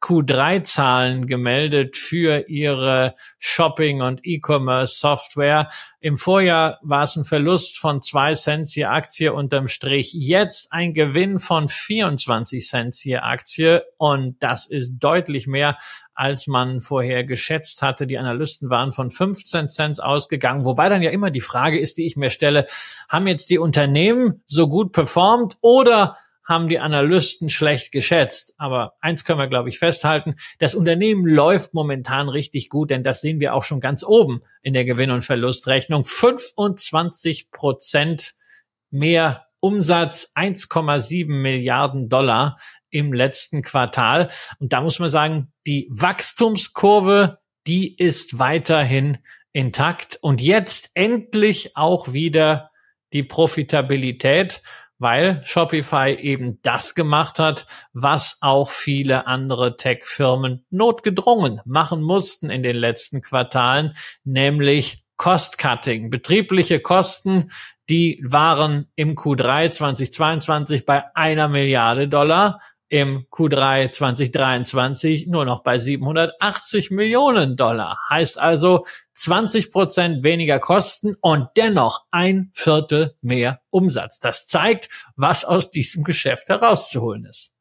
B: Q3-Zahlen gemeldet für ihre Shopping- und E-Commerce-Software. Im Vorjahr war es ein Verlust von zwei Cent je Aktie unterm Strich. Jetzt ein Gewinn von 24 Cent je Aktie. Und das ist deutlich mehr, als man vorher geschätzt hatte. Die Analysten waren von 15 Cent ausgegangen. Wobei dann ja immer die Frage ist, die ich mir stelle, haben jetzt die Unternehmen so gut performt oder haben die Analysten schlecht geschätzt. Aber eins können wir, glaube ich, festhalten. Das Unternehmen läuft momentan richtig gut, denn das sehen wir auch schon ganz oben in der Gewinn- und Verlustrechnung. 25 Prozent mehr Umsatz, 1,7 Milliarden Dollar im letzten Quartal. Und da muss man sagen, die Wachstumskurve, die ist weiterhin intakt. Und jetzt endlich auch wieder die Profitabilität weil Shopify eben das gemacht hat, was auch viele andere Tech-Firmen notgedrungen machen mussten in den letzten Quartalen, nämlich Cost-Cutting. Betriebliche Kosten, die waren im Q3 2022 bei einer Milliarde Dollar im Q3 2023 nur noch bei 780 Millionen Dollar. Heißt also 20 Prozent weniger Kosten und dennoch ein Viertel mehr Umsatz. Das zeigt, was aus diesem Geschäft herauszuholen ist.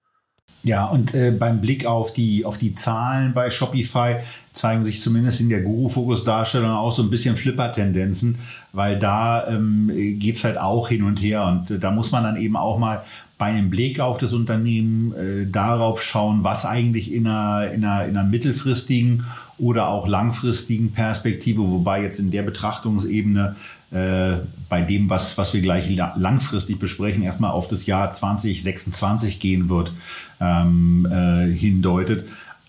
A: Ja, und äh, beim Blick auf die, auf die Zahlen bei Shopify zeigen sich zumindest in der Guru-Fokus-Darstellung auch so ein bisschen Flipper-Tendenzen, weil da ähm, geht's halt auch hin und her. Und äh, da muss man dann eben auch mal bei einem Blick auf das Unternehmen äh, darauf schauen, was eigentlich in einer, in, einer, in einer mittelfristigen oder auch langfristigen Perspektive, wobei jetzt in der Betrachtungsebene äh, bei dem, was, was wir gleich langfristig besprechen, erstmal auf das Jahr 2026 gehen wird, ähm, äh, hindeutet.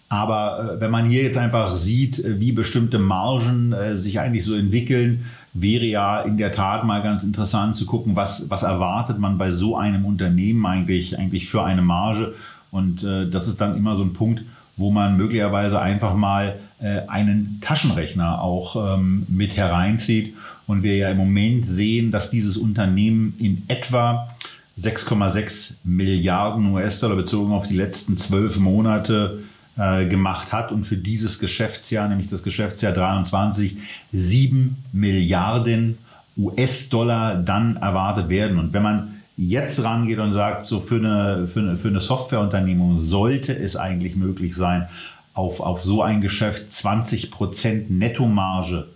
A: Aber äh, wenn man hier jetzt einfach sieht, äh, wie bestimmte Margen äh, sich eigentlich so entwickeln, wäre ja in der Tat mal ganz interessant zu gucken, was, was erwartet man bei so einem Unternehmen eigentlich, eigentlich für eine Marge. Und äh, das ist dann immer so ein Punkt, wo man möglicherweise einfach mal äh, einen Taschenrechner auch ähm, mit hereinzieht. Und wir ja im Moment sehen, dass dieses Unternehmen in etwa 6,6 Milliarden US-Dollar bezogen auf die letzten zwölf Monate äh, gemacht hat und für dieses Geschäftsjahr, nämlich das Geschäftsjahr 23, 7 Milliarden US-Dollar dann erwartet werden. Und wenn man jetzt rangeht und sagt, so für eine, für eine, für eine Softwareunternehmung sollte es eigentlich möglich sein, auf, auf so ein Geschäft 20 Prozent Nettomarge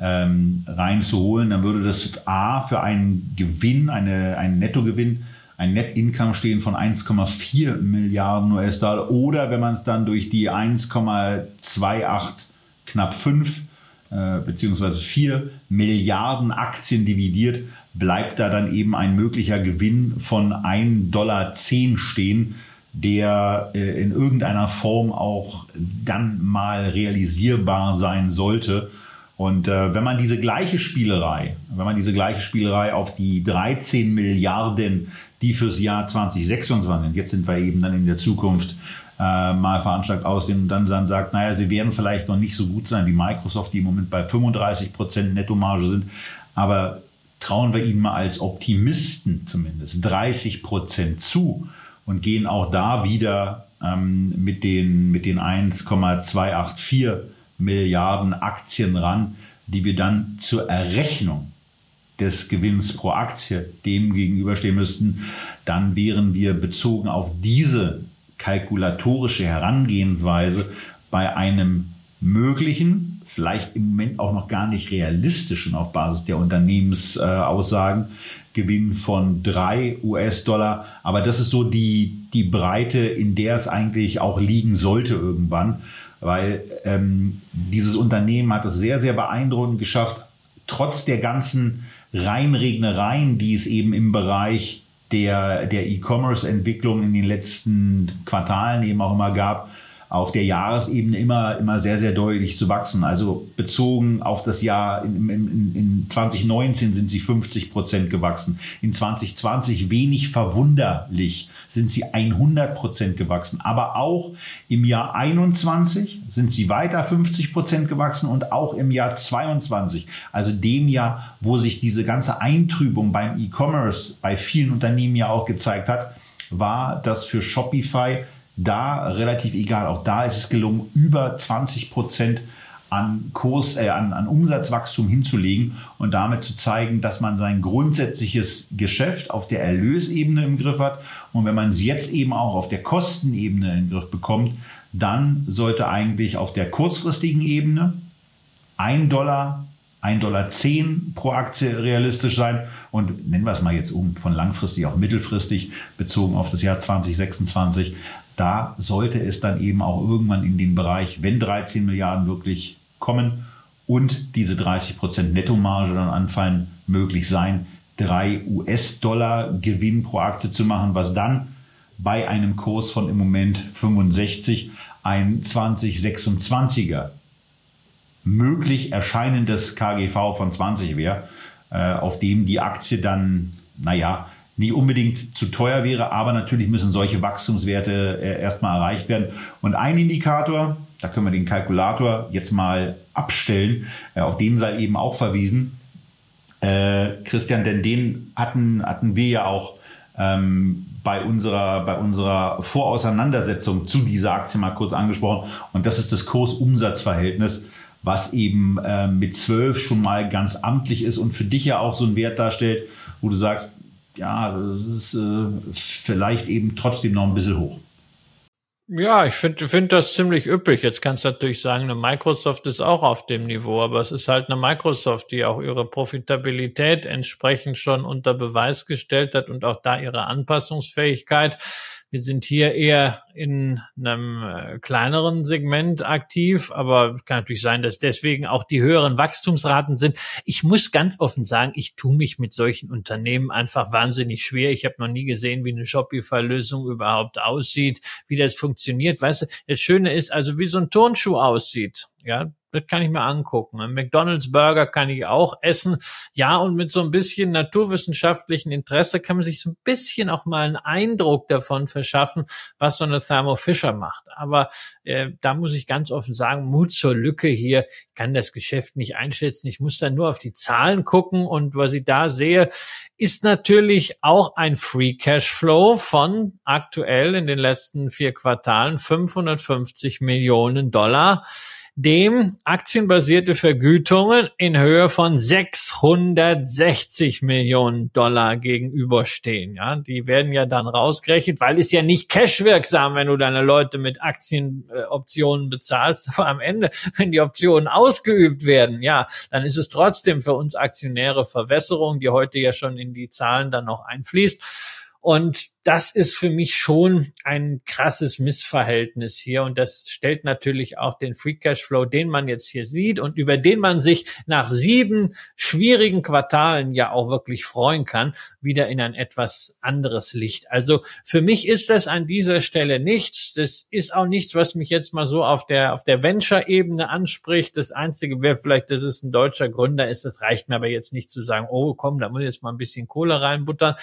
A: ähm, reinzuholen, dann würde das A für einen Gewinn, eine, einen Nettogewinn ein Net Income stehen von 1,4 Milliarden US-Dollar oder wenn man es dann durch die 1,28 knapp 5 äh, beziehungsweise 4 Milliarden Aktien dividiert, bleibt da dann eben ein möglicher Gewinn von 1,10 Dollar stehen, der äh, in irgendeiner Form auch dann mal realisierbar sein sollte. Und äh, wenn man diese gleiche Spielerei, wenn man diese gleiche Spielerei auf die 13 Milliarden, die fürs Jahr 2026, jetzt sind wir eben dann in der Zukunft, äh, mal veranschlagt aussehen und dann, dann sagt, naja, sie werden vielleicht noch nicht so gut sein wie Microsoft, die im Moment bei 35 Prozent Nettomarge sind, aber trauen wir ihnen mal als Optimisten zumindest 30 Prozent zu und gehen auch da wieder ähm, mit den, mit den 1,284 Milliarden Aktien ran, die wir dann zur Errechnung des Gewinns pro Aktie dem gegenüberstehen müssten, dann wären wir bezogen auf diese kalkulatorische Herangehensweise bei einem möglichen, vielleicht im Moment auch noch gar nicht realistischen auf Basis der Unternehmensaussagen, Gewinn von drei US-Dollar. Aber das ist so die, die Breite, in der es eigentlich auch liegen sollte irgendwann weil ähm, dieses Unternehmen hat es sehr, sehr beeindruckend geschafft, trotz der ganzen Reinregnereien, die es eben im Bereich der, der E-Commerce-Entwicklung in den letzten Quartalen eben auch immer gab, auf der Jahresebene immer, immer sehr, sehr deutlich zu wachsen. Also bezogen auf das Jahr in, in, in 2019 sind sie 50 Prozent gewachsen. In 2020 wenig verwunderlich sind sie 100 Prozent gewachsen. Aber auch im Jahr 21 sind sie weiter 50 Prozent gewachsen und auch im Jahr 22, also dem Jahr, wo sich diese ganze Eintrübung beim E-Commerce bei vielen Unternehmen ja auch gezeigt hat, war das für Shopify da relativ egal. Auch da ist es gelungen, über 20 Prozent an Kurs, äh, an, an Umsatzwachstum hinzulegen und damit zu zeigen, dass man sein grundsätzliches Geschäft auf der Erlösebene im Griff hat. Und wenn man es jetzt eben auch auf der Kostenebene den Griff bekommt, dann sollte eigentlich auf der kurzfristigen Ebene ein Dollar 1,10 Dollar pro Aktie realistisch sein und nennen wir es mal jetzt um von langfristig auf mittelfristig bezogen auf das Jahr 2026 da sollte es dann eben auch irgendwann in den Bereich, wenn 13 Milliarden wirklich kommen und diese 30 Prozent Nettomarge dann anfallen, möglich sein, drei US-Dollar Gewinn pro Aktie zu machen, was dann bei einem Kurs von im Moment 65 ein 2026er möglich erscheinendes KGV von 20 wäre, äh, auf dem die Aktie dann, naja, nicht unbedingt zu teuer wäre, aber natürlich müssen solche Wachstumswerte äh, erstmal erreicht werden. Und ein Indikator, da können wir den Kalkulator jetzt mal abstellen, äh, auf den sei eben auch verwiesen. Äh, Christian, denn den hatten, hatten wir ja auch ähm, bei unserer, bei unserer Vorauseinandersetzung zu dieser Aktie mal kurz angesprochen. Und das ist das Kursumsatzverhältnis, was eben äh, mit 12 schon mal ganz amtlich ist und für dich ja auch so einen Wert darstellt, wo du sagst, ja, das ist äh, vielleicht eben trotzdem noch ein bisschen hoch.
B: Ja, ich finde find das ziemlich üppig. Jetzt kannst du natürlich sagen, eine Microsoft ist auch auf dem Niveau, aber es ist halt eine Microsoft, die auch ihre Profitabilität entsprechend schon unter Beweis gestellt hat und auch da ihre Anpassungsfähigkeit. Wir sind hier eher in einem äh, kleineren Segment aktiv, aber kann natürlich sein, dass deswegen auch die höheren Wachstumsraten sind. Ich muss ganz offen sagen, ich tue mich mit solchen Unternehmen einfach wahnsinnig schwer. Ich habe noch nie gesehen, wie eine Shopify-Lösung überhaupt aussieht, wie das funktioniert. Weißt du, das Schöne ist also, wie so ein Turnschuh aussieht. Ja, das kann ich mir angucken. Ein McDonald's Burger kann ich auch essen. Ja, und mit so ein bisschen naturwissenschaftlichen Interesse kann man sich so ein bisschen auch mal einen Eindruck davon verschaffen, was so eine Thermo Fisher macht. Aber äh, da muss ich ganz offen sagen, Mut zur Lücke hier. Kann das Geschäft nicht einschätzen. Ich muss dann nur auf die Zahlen gucken und was ich da sehe, ist natürlich auch ein Free Cash von aktuell in den letzten vier Quartalen 550 Millionen Dollar dem aktienbasierte Vergütungen in Höhe von 660 Millionen Dollar gegenüberstehen. Ja, die werden ja dann rausgerechnet, weil es ja nicht cashwirksam, wenn du deine Leute mit Aktienoptionen äh, bezahlst. Aber am Ende, wenn die Optionen ausgeübt werden, ja, dann ist es trotzdem für uns Aktionäre Verwässerung, die heute ja schon in die Zahlen dann noch einfließt. Und das ist für mich schon ein krasses Missverhältnis hier. Und das stellt natürlich auch den Free Cashflow, den man jetzt hier sieht und über den man sich nach sieben schwierigen Quartalen ja auch wirklich freuen kann, wieder in ein etwas anderes Licht. Also für mich ist das an dieser Stelle nichts. Das ist auch nichts, was mich jetzt mal so auf der, auf der Venture-Ebene anspricht. Das Einzige wäre vielleicht, dass es ein deutscher Gründer ist. Das reicht mir aber jetzt nicht zu sagen, oh komm, da muss ich jetzt mal ein bisschen Kohle reinbuttern.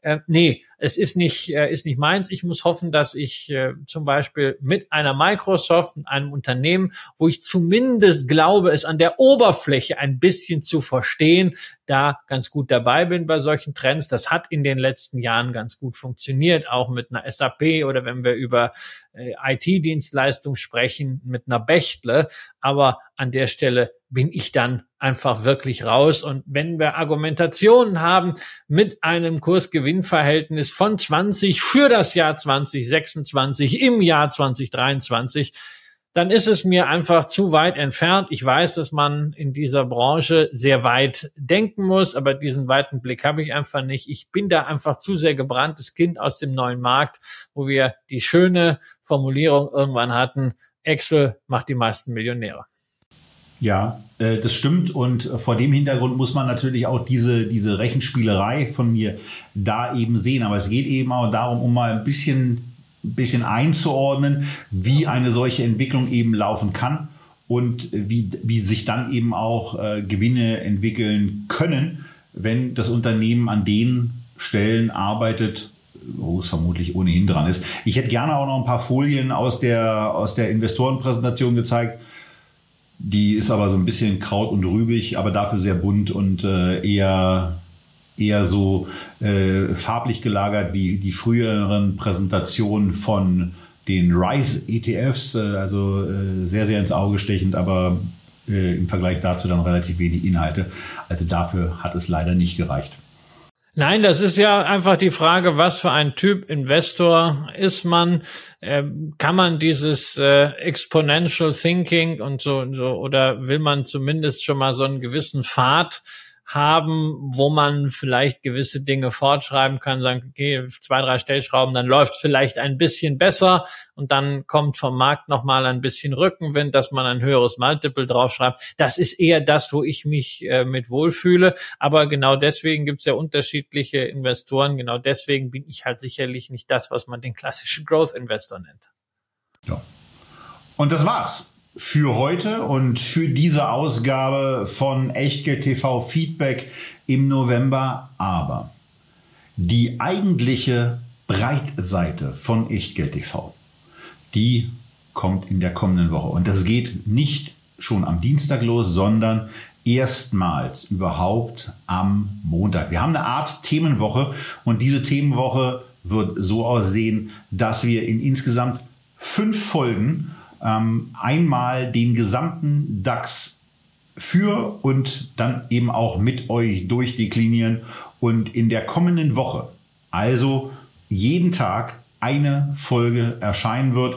B: Äh, nee, es ist nicht, äh, ist nicht meins. Ich muss hoffen, dass ich äh, zum Beispiel mit einer Microsoft, einem Unternehmen, wo ich zumindest glaube, es an der Oberfläche ein bisschen zu verstehen, da ganz gut dabei bin bei solchen Trends. Das hat in den letzten Jahren ganz gut funktioniert, auch mit einer SAP oder wenn wir über IT-Dienstleistung sprechen, mit einer Bechtle. Aber an der Stelle bin ich dann einfach wirklich raus. Und wenn wir Argumentationen haben mit einem Kursgewinnverhältnis von 20 für das Jahr 2026 im Jahr 2023, dann ist es mir einfach zu weit entfernt. Ich weiß, dass man in dieser Branche sehr weit denken muss, aber diesen weiten Blick habe ich einfach nicht. Ich bin da einfach zu sehr gebranntes Kind aus dem neuen Markt, wo wir die schöne Formulierung irgendwann hatten, Excel macht die meisten Millionäre.
A: Ja, äh, das stimmt. Und vor dem Hintergrund muss man natürlich auch diese, diese Rechenspielerei von mir da eben sehen. Aber es geht eben auch darum, um mal ein bisschen, bisschen einzuordnen, wie eine solche Entwicklung eben laufen kann und wie, wie sich dann eben auch äh, Gewinne entwickeln können, wenn das Unternehmen an den Stellen arbeitet, wo es vermutlich ohnehin dran ist. Ich hätte gerne auch noch ein paar Folien aus der, aus der Investorenpräsentation gezeigt die ist aber so ein bisschen kraut und rübig, aber dafür sehr bunt und äh, eher, eher so äh, farblich gelagert wie die früheren Präsentationen von den RISE-ETFs. Äh, also äh, sehr, sehr ins Auge stechend, aber äh, im Vergleich dazu dann relativ wenig Inhalte. Also dafür hat es leider nicht gereicht.
B: Nein, das ist ja einfach die Frage, was für ein Typ Investor ist man? Ähm, kann man dieses äh, Exponential Thinking und so, so oder will man zumindest schon mal so einen gewissen Pfad haben, wo man vielleicht gewisse Dinge fortschreiben kann, sagen, okay, zwei, drei Stellschrauben, dann läuft vielleicht ein bisschen besser und dann kommt vom Markt nochmal ein bisschen Rückenwind, dass man ein höheres Multiple draufschreibt. Das ist eher das, wo ich mich äh, mit wohlfühle. Aber genau deswegen gibt es ja unterschiedliche Investoren. Genau deswegen bin ich halt sicherlich nicht das, was man den klassischen Growth Investor nennt.
A: Ja. Und das war's für heute und für diese Ausgabe von Echtgeld TV Feedback im November. Aber die eigentliche Breitseite von Echtgeld TV, die kommt in der kommenden Woche. Und das geht nicht schon am Dienstag los, sondern erstmals überhaupt am Montag. Wir haben eine Art Themenwoche und diese Themenwoche wird so aussehen, dass wir in insgesamt fünf Folgen ähm, einmal den gesamten DAX für und dann eben auch mit euch durchdeklinieren und in der kommenden Woche, also jeden Tag eine Folge erscheinen wird.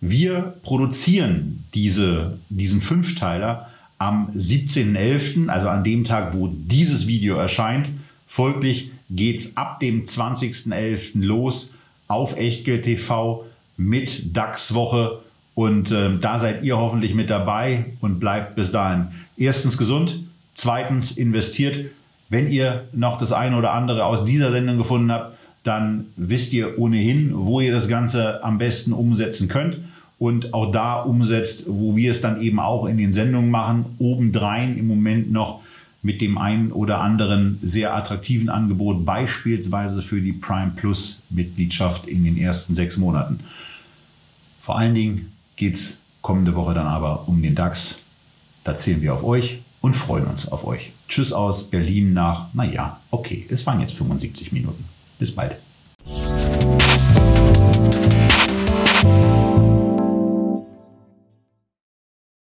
A: Wir produzieren diese, diesen Fünfteiler am 17.11., also an dem Tag, wo dieses Video erscheint. Folglich geht's ab dem 20.11. los auf Echtgeld TV mit DAX-Woche und äh, da seid ihr hoffentlich mit dabei und bleibt bis dahin erstens gesund, zweitens investiert. Wenn ihr noch das eine oder andere aus dieser Sendung gefunden habt, dann wisst ihr ohnehin, wo ihr das Ganze am besten umsetzen könnt und auch da umsetzt, wo wir es dann eben auch in den Sendungen machen, obendrein im Moment noch mit dem einen oder anderen sehr attraktiven Angebot, beispielsweise für die Prime Plus Mitgliedschaft in den ersten sechs Monaten. Vor allen Dingen geht es kommende Woche dann aber um den DAX. Da zählen wir auf euch und freuen uns auf euch. Tschüss aus Berlin nach, naja, okay, es waren jetzt 75 Minuten. Bis bald.